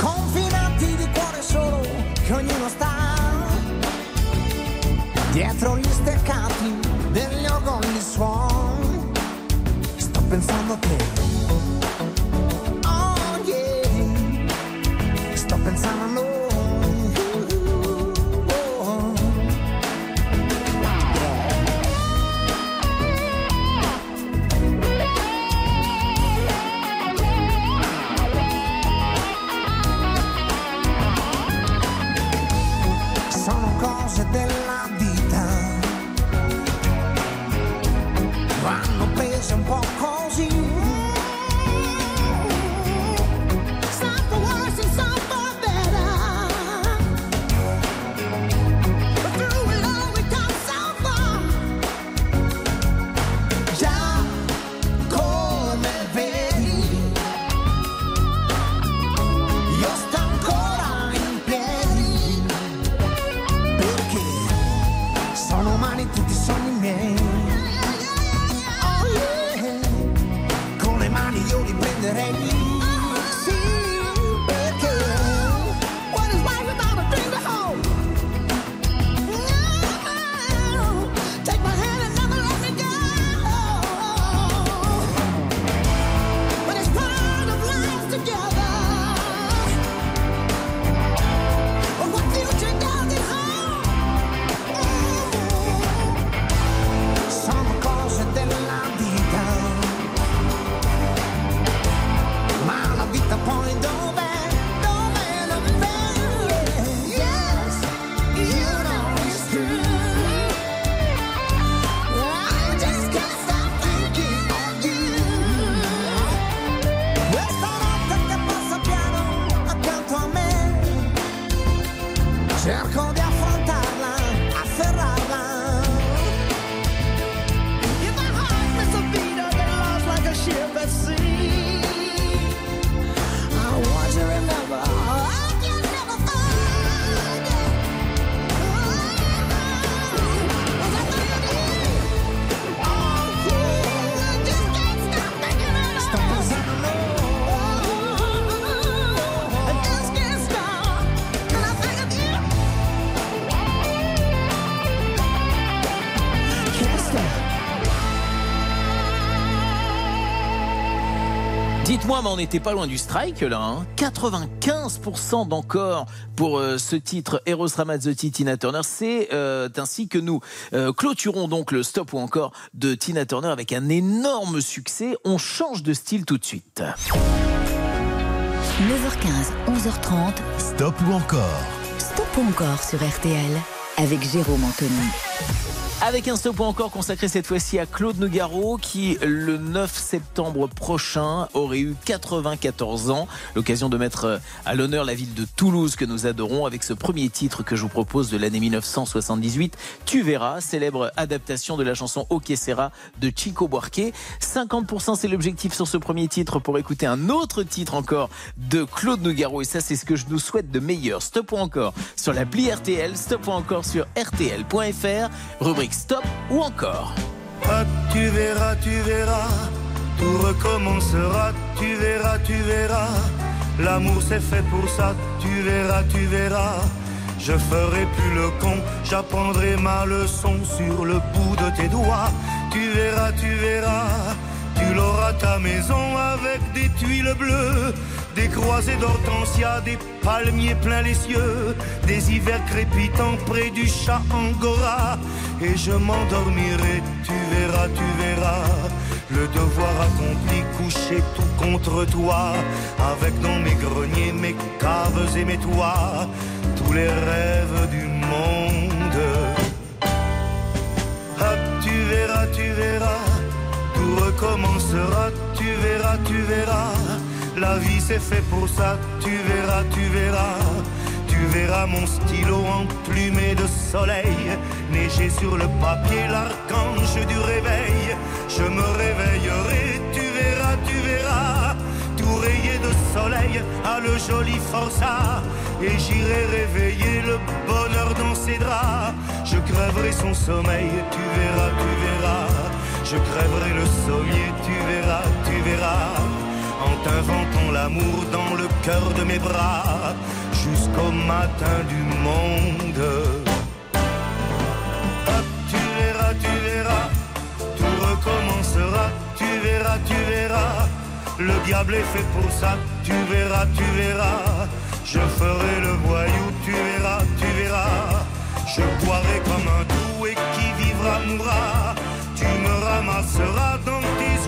Confinanti di cuore solo, che ognuno sta dietro gli steccati degli orgogli suoni. Sto pensando a te. Mais on n'était pas loin du strike là. hein 95% d'encore pour euh, ce titre Eros Ramazzotti Tina Turner. C'est euh, ainsi que nous euh, clôturons donc le stop ou encore de Tina Turner avec un énorme succès. On change de style tout de suite. 9h15, 11h30. Stop ou encore? Stop ou encore sur RTL. avec Jérôme Anthony. Avec un stop encore consacré cette fois-ci à Claude Nougaro qui, le 9 septembre prochain, aurait eu 94 ans. L'occasion de mettre euh, à l'honneur la ville de Toulouse que nous adorons avec ce premier titre que je vous propose de l'année 1978. Tu verras, célèbre adaptation de la chanson Ok Sera de Chico Buarque. 50% c'est l'objectif sur ce premier titre pour écouter un autre titre encore de Claude Nougaro. Et ça, c'est ce que je nous souhaite de meilleur. Stop encore sur l'appli RTL, stop encore sur RTL.fr. Rubrique stop ou encore. Ah, tu verras, tu verras, tout recommencera, tu verras, tu verras. L'amour c'est fait pour ça, tu verras, tu verras. Je ferai plus le con, j'apprendrai ma leçon sur le bout de tes doigts. Tu verras, tu verras, tu l'auras ta maison avec des tuiles bleues, des croisées d'hortensia, des palmiers pleins les cieux, des hivers crépitants près du chat angora. Et je m'endormirai, tu verras, tu verras, le devoir accompli, couché tout contre toi, avec dans mes greniers, mes caves et mes toits, tous les rêves du monde. Ah, tu verras, tu verras, tout recommencera, tu verras, tu verras. La vie c'est fait pour ça, tu verras, tu verras. Tu verras mon stylo emplumé de soleil, neiger sur le papier l'archange du réveil. Je me réveillerai, tu verras, tu verras, tout rayé de soleil à le joli forçat. Et j'irai réveiller le bonheur dans ses draps. Je crèverai son sommeil, tu verras, tu verras. Je crèverai le sommier, tu verras, tu verras. En t'inventant l'amour dans le cœur de mes bras, jusqu'au matin du monde. Tu verras, tu verras, tout recommencera, tu verras, tu verras. Le diable est fait pour ça, tu verras, tu verras. Je ferai le voyou, tu verras, tu verras. Je boirai comme un doux et qui vivra mourra. Tu me ramasseras dans tes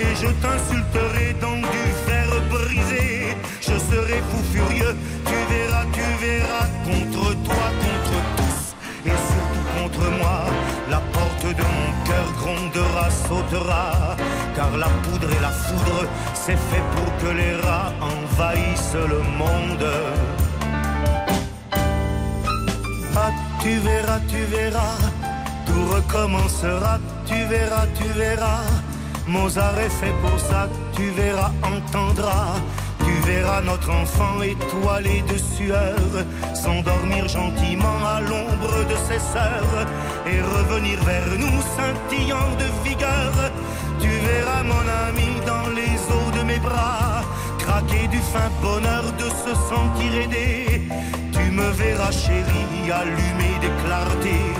et je t'insulterai dans du fer brisé. Je serai fou furieux, tu verras, tu verras, contre toi, contre tous et surtout contre moi. La porte de mon cœur grondera, sautera, car la poudre et la foudre, c'est fait pour que les rats envahissent le monde. Ah, tu verras, tu verras, tout recommencera, tu verras, tu verras. Mozart est fait pour ça, tu verras, entendras. Tu verras notre enfant étoilé de sueur s'endormir gentiment à l'ombre de ses sœurs et revenir vers nous scintillant de vigueur. Tu verras mon ami dans les eaux de mes bras craquer du fin bonheur de se sentir aidé. Tu me verras chérie allumer des clartés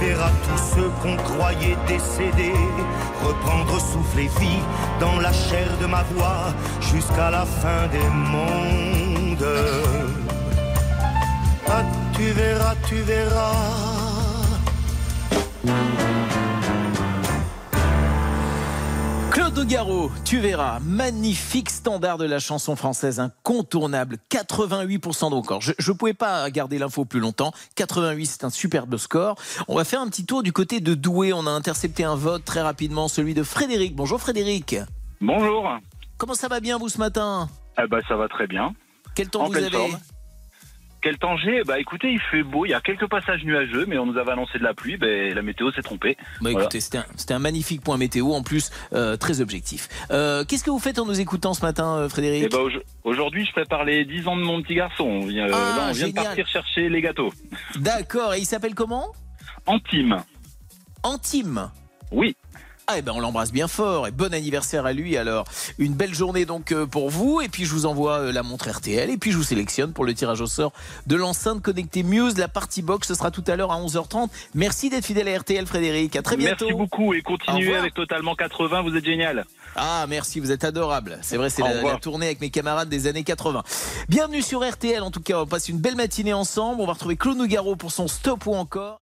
verras tous ceux qu'on croyait décédés reprendre souffle et vie dans la chair de ma voix jusqu'à la fin des mondes. Ah, tu verras, tu verras. Claude Nogaro, tu verras, magnifique standard de la chanson française, incontournable, 88% d'encore. Je ne pouvais pas garder l'info plus longtemps, 88 c'est un superbe score. On va faire un petit tour du côté de Douai, on a intercepté un vote très rapidement, celui de Frédéric. Bonjour Frédéric. Bonjour. Comment ça va bien vous ce matin? Eh ben, ça va très bien. Quel temps En vous avez? forme. Quel temps j'ai Bah écoutez, il fait beau, il y a quelques passages nuageux, mais on nous avait annoncé de la pluie, ben, la météo s'est trompée. Bah Voilà. écoutez, c'était un, magnifique point météo, en plus euh, très objectif. Euh, Qu'est-ce que vous faites en nous écoutant ce matin, euh, Frédéric Eh aujo- Aujourd'hui, je prépare les 10 ans de mon petit garçon. On vient, Ah, là, on vient de partir chercher les gâteaux. D'accord, et il s'appelle comment? Antime. Antime Oui. Ah, eh ben on l'embrasse bien fort et bon anniversaire à lui alors. Une belle journée donc euh, pour vous et puis je vous envoie euh, la montre RTL et puis je vous sélectionne pour le tirage au sort de l'enceinte connectée Muse, la partie box, ce sera tout à l'heure à 11h30. Merci d'être fidèle à RTL Frédéric, à très bientôt. Merci beaucoup et continuez avec Totalement 80, vous êtes génial. Ah merci, vous êtes adorable. C'est vrai, c'est la, la tournée avec mes camarades des années 80. Bienvenue sur RTL en tout cas, on passe une belle matinée ensemble. On va retrouver Claude Nougaro pour son stop ou encore.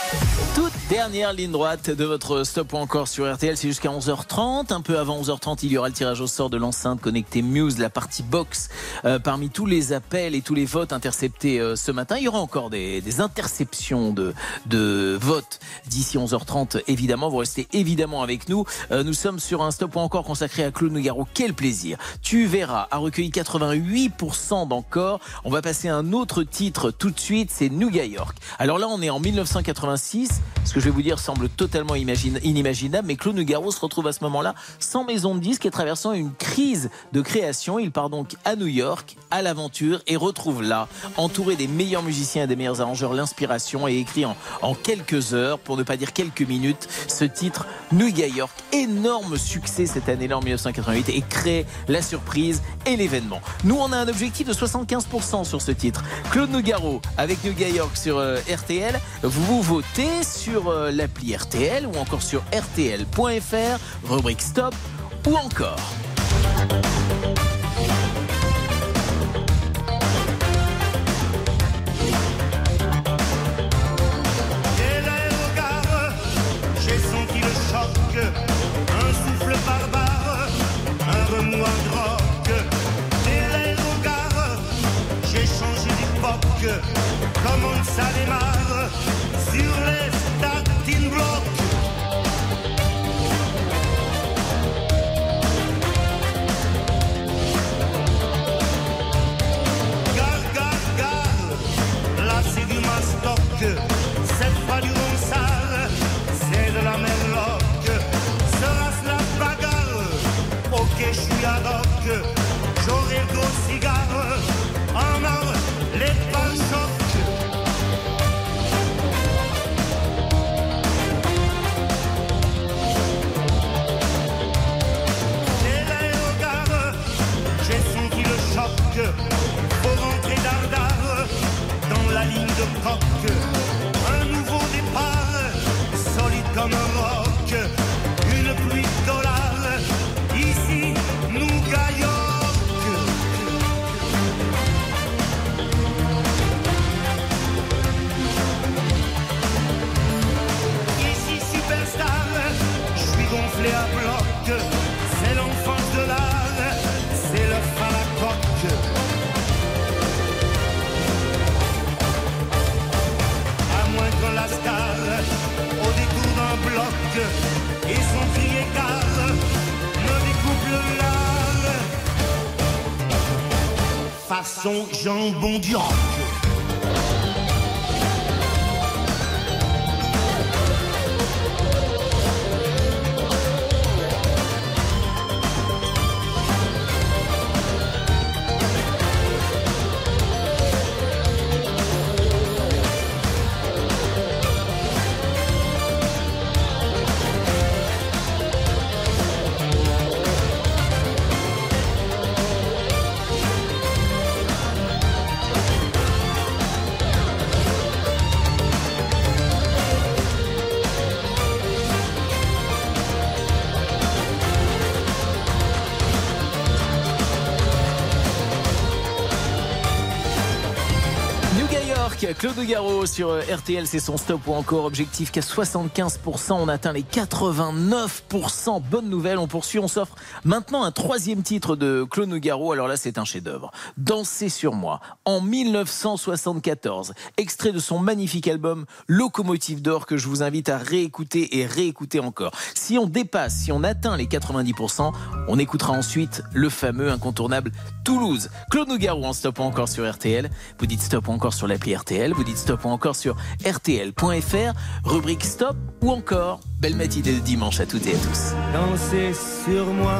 Toute dernière ligne droite de votre stop encore sur RTL, c'est jusqu'à 11h30. Un peu avant 11h30, il y aura le tirage au sort de l'enceinte connectée Muse, la partie box. Euh, parmi tous les appels et tous les votes interceptés euh, ce matin, il y aura encore des, interceptions de, de votes d'ici 11h30. Évidemment, vous restez évidemment avec nous. Euh, nous sommes sur un stop encore consacré à Claude Nougaro. Quel plaisir Tu verras, a recueilli 88% d'encore. On va passer à un autre titre tout de suite, c'est New York. Alors là, on est en 1986. Ce que je vais vous dire semble totalement inimaginable, mais Claude Nougaro se retrouve à ce moment-là sans maison de disque et traversant une crise de création. Il part donc à New York, à l'aventure, et retrouve là, entouré des meilleurs musiciens et des meilleurs arrangeurs, l'inspiration et écrit en, quelques heures, pour ne pas dire quelques minutes, ce titre New York. Énorme succès cette année-là en 1988 et crée la surprise et l'événement. Nous, on a un objectif de 75% sur ce titre. Claude Nougaro avec New York sur euh, RTL. Vous sur euh, l'appli RTL ou encore sur RTL.fr, rubrique stop ou encore. Dès l'aérogare, j'ai senti le Façon jambon du Claude Garo sur euh, RTL, c'est son stop ou encore objectif qu'à 75%, on atteint les 89%. Bonne nouvelle, on poursuit, on s'offre maintenant un troisième titre de Claude Nougaro. Alors là, c'est un chef-d'œuvre. Danser sur moi, en 1974, extrait de son magnifique album Locomotive d'or que je vous invite à réécouter et réécouter encore. Si on dépasse, si on atteint les 90%, on écoutera ensuite le fameux incontournable Toulouse. Claude Nougaro en stop encore sur RTL. Vous dites stop encore sur l'appli RTL. Vous dites stop encore sur RTL.fr. Rubrique stop ou encore. Belle matinée de dimanche à toutes et à tous. Dansez sur moi,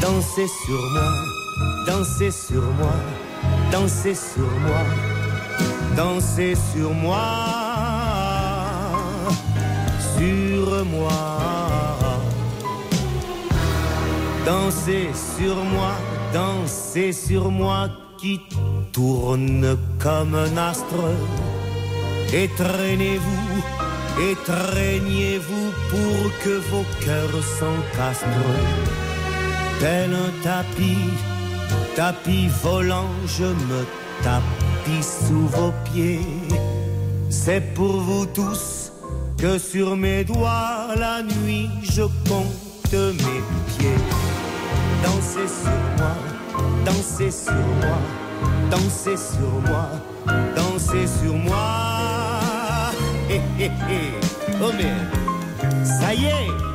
Dansez sur moi, dansez sur moi, dansez sur moi, dansez sur moi, sur moi. Dansez sur moi, dansez sur moi qui tourne comme un astre. Et traînez-vous pour que vos cœurs s'encastrent. Tel un tapis, tapis volant, je me tapis sous vos pieds. C'est pour vous tous que sur mes doigts la nuit je compte mes pieds. Dansez sur moi, dansez sur moi, dansez sur moi, dansez sur moi. Hé hé hé, oh mais ça y est.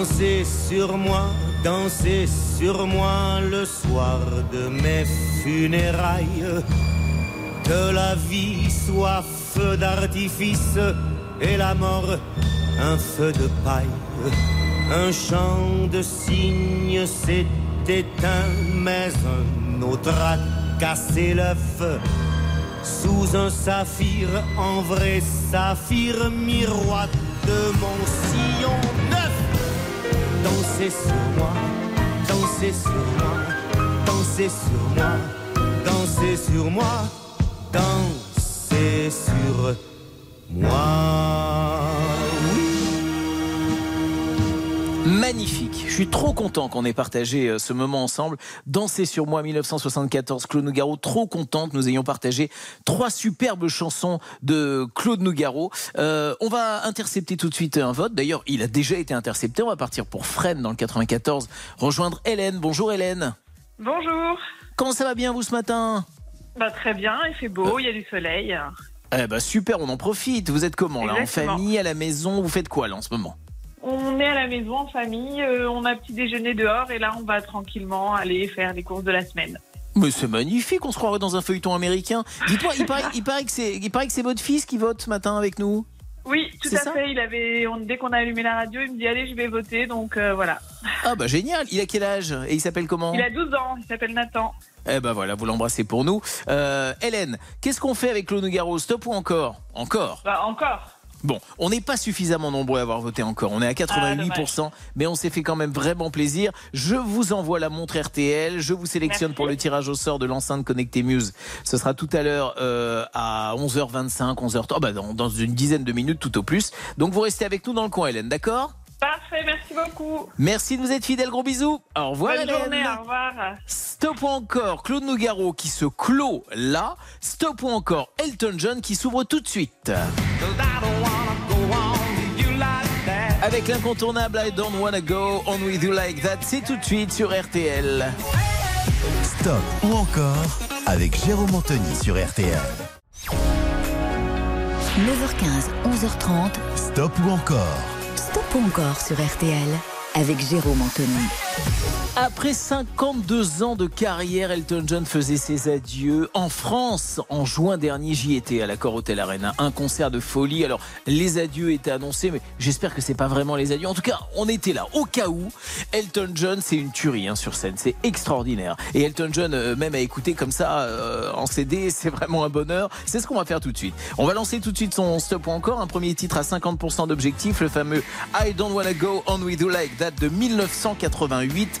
Dansez sur moi, dansez sur moi le soir de mes funérailles. Que la vie soit feu d'artifice et la mort un feu de paille. Un chant de cygne s'est éteint, mais un autre a cassé l'œuf. Sous un saphir, en vrai saphir, miroir de mon sillon neuf. Dansez sur moi, dansez sur moi, dansez sur moi, dansez sur moi, dansez sur moi. Magnifique. Je suis trop content qu'on ait partagé euh, ce moment ensemble. Danser sur moi 1974, Claude Nougaro. Trop content que nous ayons partagé trois superbes chansons de Claude Nougaro. Euh, on va intercepter tout de suite un vote. D'ailleurs, il a déjà été intercepté. On va partir pour Fresnes dans le 94. Rejoindre Hélène. Bonjour Hélène. Bonjour. Comment ça va bien vous ce matin? Bah, très bien, il fait beau, il y a du soleil. Eh ben super, on en profite. Vous êtes comment là? En famille, à la maison? Vous faites quoi là en ce moment? On est à la maison en famille, euh, on a petit déjeuner dehors et là on va tranquillement aller faire les courses de la semaine. Mais c'est magnifique, on se croirait dans un feuilleton américain. Dites-moi, il paraît, il paraît que c'est, votre fils qui vote ce matin avec nous. Oui, tout à fait. Il avait, on- dès qu'on a allumé la radio, il me dit allez, je vais voter. Donc euh, voilà. Ah bah génial. Il a quel âge? Et il s'appelle comment? Il a 12 ans, il s'appelle Nathan. Eh ben voilà, vous l'embrassez pour nous. Euh, Hélène, qu'est-ce qu'on fait avec Claude Nougaro? Stop ou encore? Encore? Bah encore. Bon, on n'est pas suffisamment nombreux à avoir voté encore. On est à 88%, mais on s'est fait quand même vraiment plaisir. Je vous envoie la montre RTL. Je vous sélectionne Merci. pour le tirage au sort de l'enceinte connectée Muse. Ce sera tout à l'heure euh, à 11h25, 11h30, oh bah dans, dans une dizaine de minutes tout au plus. Donc vous restez avec nous dans le coin, Hélène, d'accord? Parfait, merci beaucoup. Merci de vous être fidèle. Gros bisous. Au revoir, Bonne Hélène. journée, au revoir. Stop ou encore Claude Nougaro qui se clôt là. Stop ou encore Elton John qui s'ouvre tout de suite. Avec l'incontournable I Don't Wanna Go On With You Like That, c'est tout de suite sur RTL. Stop ou encore avec Jérôme Anthony sur RTL. 9h15, 11h30. Stop ou encore Stop ou encore sur RTL avec Jérôme Anthony. Après 52 ans de carrière, Elton John faisait ses adieux en France. En juin dernier, j'y étais à l'accord Hotel Arena. Un concert de folie. Alors, les adieux étaient annoncés, mais j'espère que c'est pas vraiment les adieux. En tout cas, on était là. Au cas où, Elton John, c'est une tuerie hein, sur scène. C'est extraordinaire. Et Elton John, euh, même à écouter comme ça euh, en CD, [laughs] c'est vraiment un bonheur. C'est ce qu'on va faire tout de suite. On va lancer tout de suite son stop ou encore. Un premier titre à 50% d'objectif, le fameux I Don't Wanna Go On With You Like That de 1988.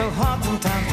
so hard sometimes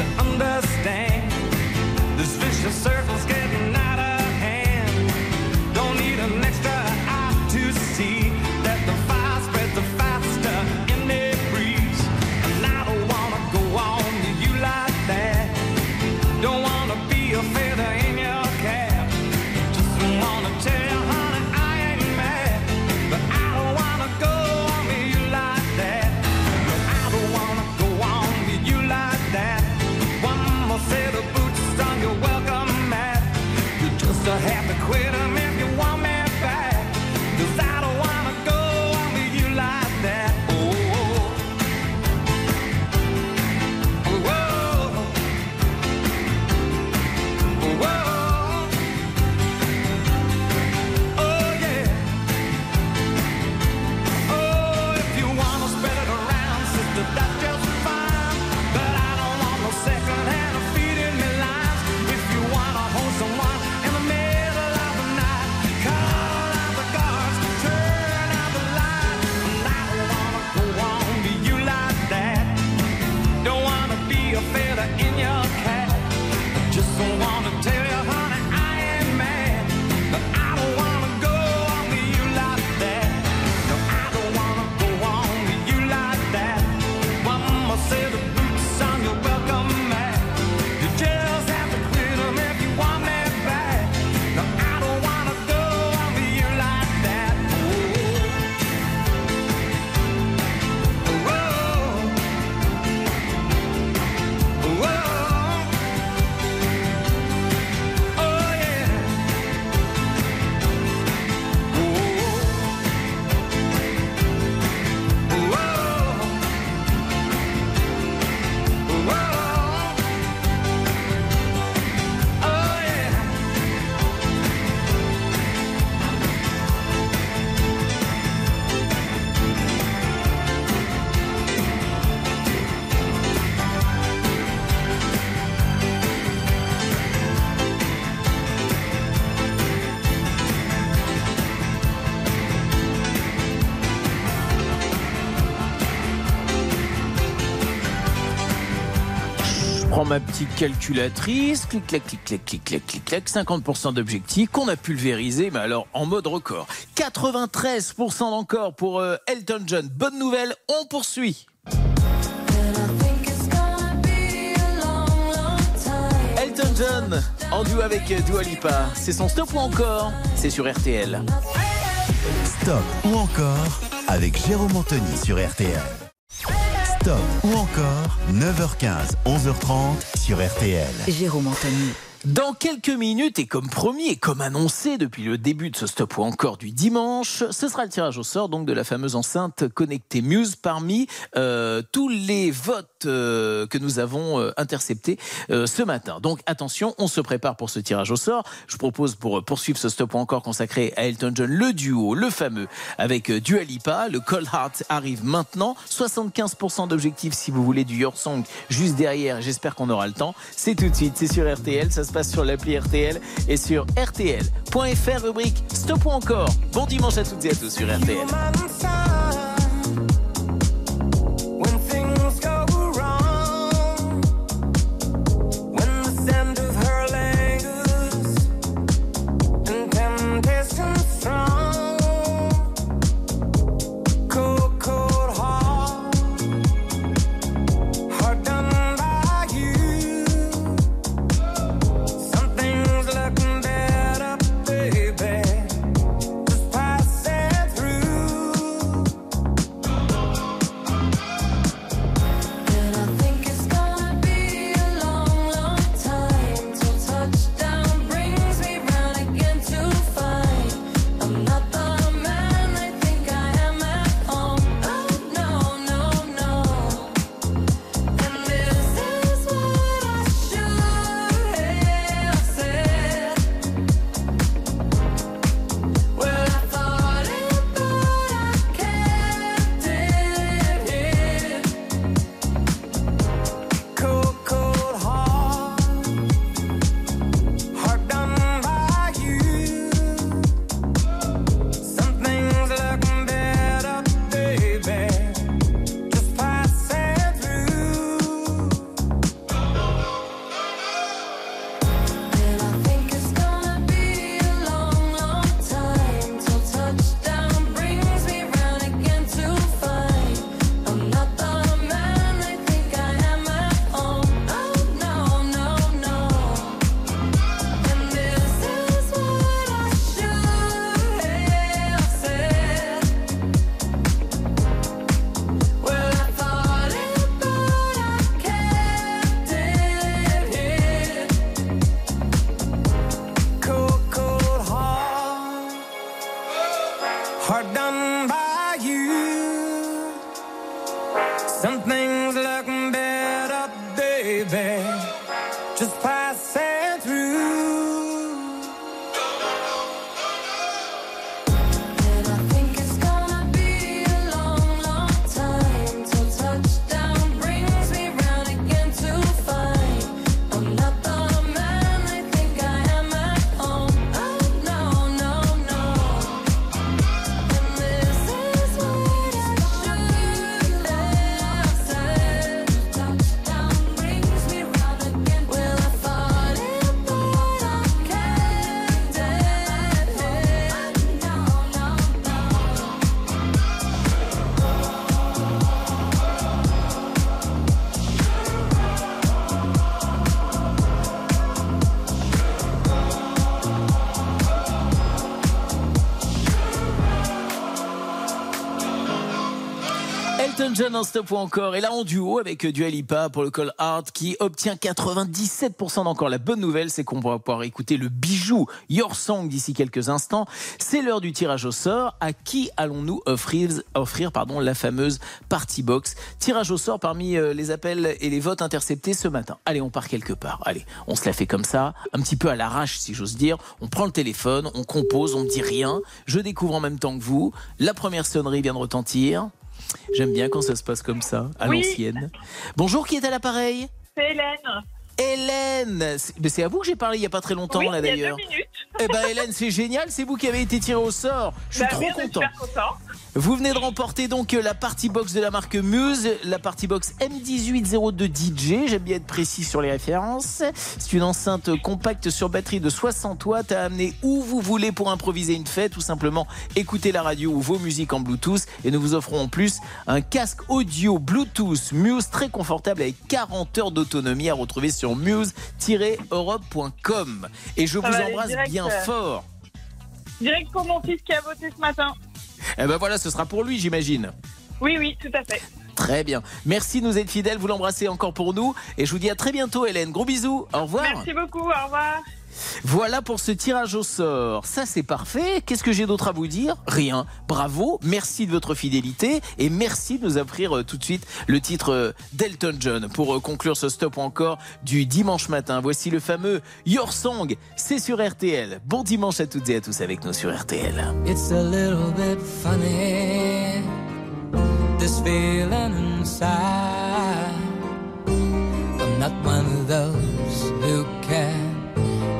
ma petite calculatrice, clic, clac, clic, clac, clic, clac, clic, clac, 50% d'objectifs qu'on a pulvérisé, mais alors en mode record. 93% d'encore pour euh, Elton John. Bonne nouvelle, on poursuit. Elton John en duo avec euh, Dua Lipa. C'est son stop ou encore? C'est sur RTL. Stop ou encore avec Jérôme Anthony sur RTL. Stop ou encore 9h15, 11h30 sur RTL. Jérôme Anthony. Dans quelques minutes, et comme promis et comme annoncé depuis le début de ce stop ou encore du dimanche, ce sera le tirage au sort donc de la fameuse enceinte connectée Muse parmi euh, tous les votes euh, que nous avons euh, interceptés euh, ce matin. Donc attention, on se prépare pour ce tirage au sort. Je propose pour poursuivre ce stop encore consacré à Elton John, le duo, le fameux avec Dua Lipa. Le Cold Heart arrive maintenant. 75% d'objectifs si vous voulez du Your Song juste derrière. J'espère qu'on aura le temps. C'est tout de suite, c'est sur RTL. Ça se passe sur l'appli RTL et sur RTL.fr, rubrique Stop encore. Bon dimanche à toutes et à tous sur RTL. John en stop ou encore. Et là en duo avec Dua Lipa pour le Call Art qui obtient 97% d'encore. La bonne nouvelle, c'est qu'on va pouvoir écouter le bijou Your Song d'ici quelques instants. C'est l'heure du tirage au sort. À qui allons-nous offrir, offrir pardon, la fameuse Party Box? Tirage au sort parmi euh, les appels et les votes interceptés ce matin. Allez, on part quelque part. Allez, on se la fait comme ça, un petit peu à l'arrache si j'ose dire. On prend le téléphone, on compose, on ne dit rien. Je découvre en même temps que vous. La première sonnerie vient de retentir. J'aime bien quand ça se passe comme ça, à Oui. l'ancienne. Bonjour, qui est à l'appareil? C'est Hélène. Hélène C'est mais c'est à vous que j'ai parlé il n'y a pas très longtemps, Oui, là d'ailleurs. Eh ben Hélène, c'est génial, c'est vous qui avez été tiré au sort. Je suis Bah trop content. Vous venez de remporter donc la party box de la marque Muse, la party box M1802 DJ. J'aime bien être précis sur les références. C'est une enceinte compacte sur batterie de 60 watts à amener où vous voulez pour improviser une fête ou simplement écouter la radio ou vos musiques en Bluetooth. Et nous vous offrons en plus un casque audio Bluetooth Muse très confortable avec 40 heures d'autonomie à retrouver sur muse-europe.com. Et je Ça vous embrasse direct, bien euh, fort. Direct pour mon fils qui a voté ce matin. Eh ben voilà, ce sera pour lui, j'imagine. Oui, oui, tout à fait. Très bien. Merci de nous être fidèles. Vous l'embrassez encore pour nous. Et je vous dis à très bientôt, Hélène. Gros bisous. Au revoir. Merci beaucoup, au revoir. Voilà pour ce tirage au sort. Ça, c'est parfait. Qu'est-ce que j'ai d'autre à vous dire? Rien. Bravo. Merci de votre fidélité. Et merci de nous offrir euh, tout de suite le titre euh, d'Elton John pour euh, conclure ce stop encore du dimanche matin. Voici le fameux Your Song. C'est sur RTL. Bon dimanche à toutes et à tous avec nous sur RTL. It's a little bit funny,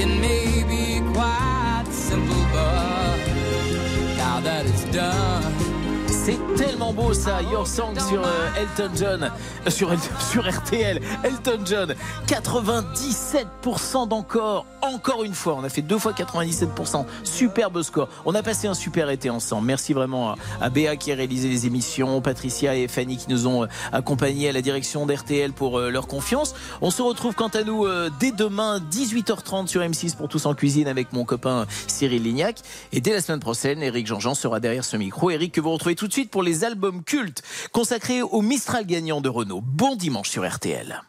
It may be quite simple, but now that it's done. C'est tellement beau ça, Your Song sur euh, Elton John, euh, sur, RTL, [laughs] Elton John, 97% d'encore, encore une fois, on a fait deux fois 97%, superbe score. On a passé un super été ensemble. Merci vraiment à, à Béa qui a réalisé les émissions, Patricia et Fanny qui nous ont euh, accompagnés à la direction d'RTL pour euh, leur confiance. On se retrouve quant à nous dès demain 18h30 sur M6 pour tous en cuisine avec mon copain Cyril Lignac. Et dès la semaine prochaine, Eric Jean-Jean sera derrière ce micro. Eric que vous retrouvez tout de suite pour albums cultes consacrés au Mistral gagnant de Renault. Bon dimanche sur RTL.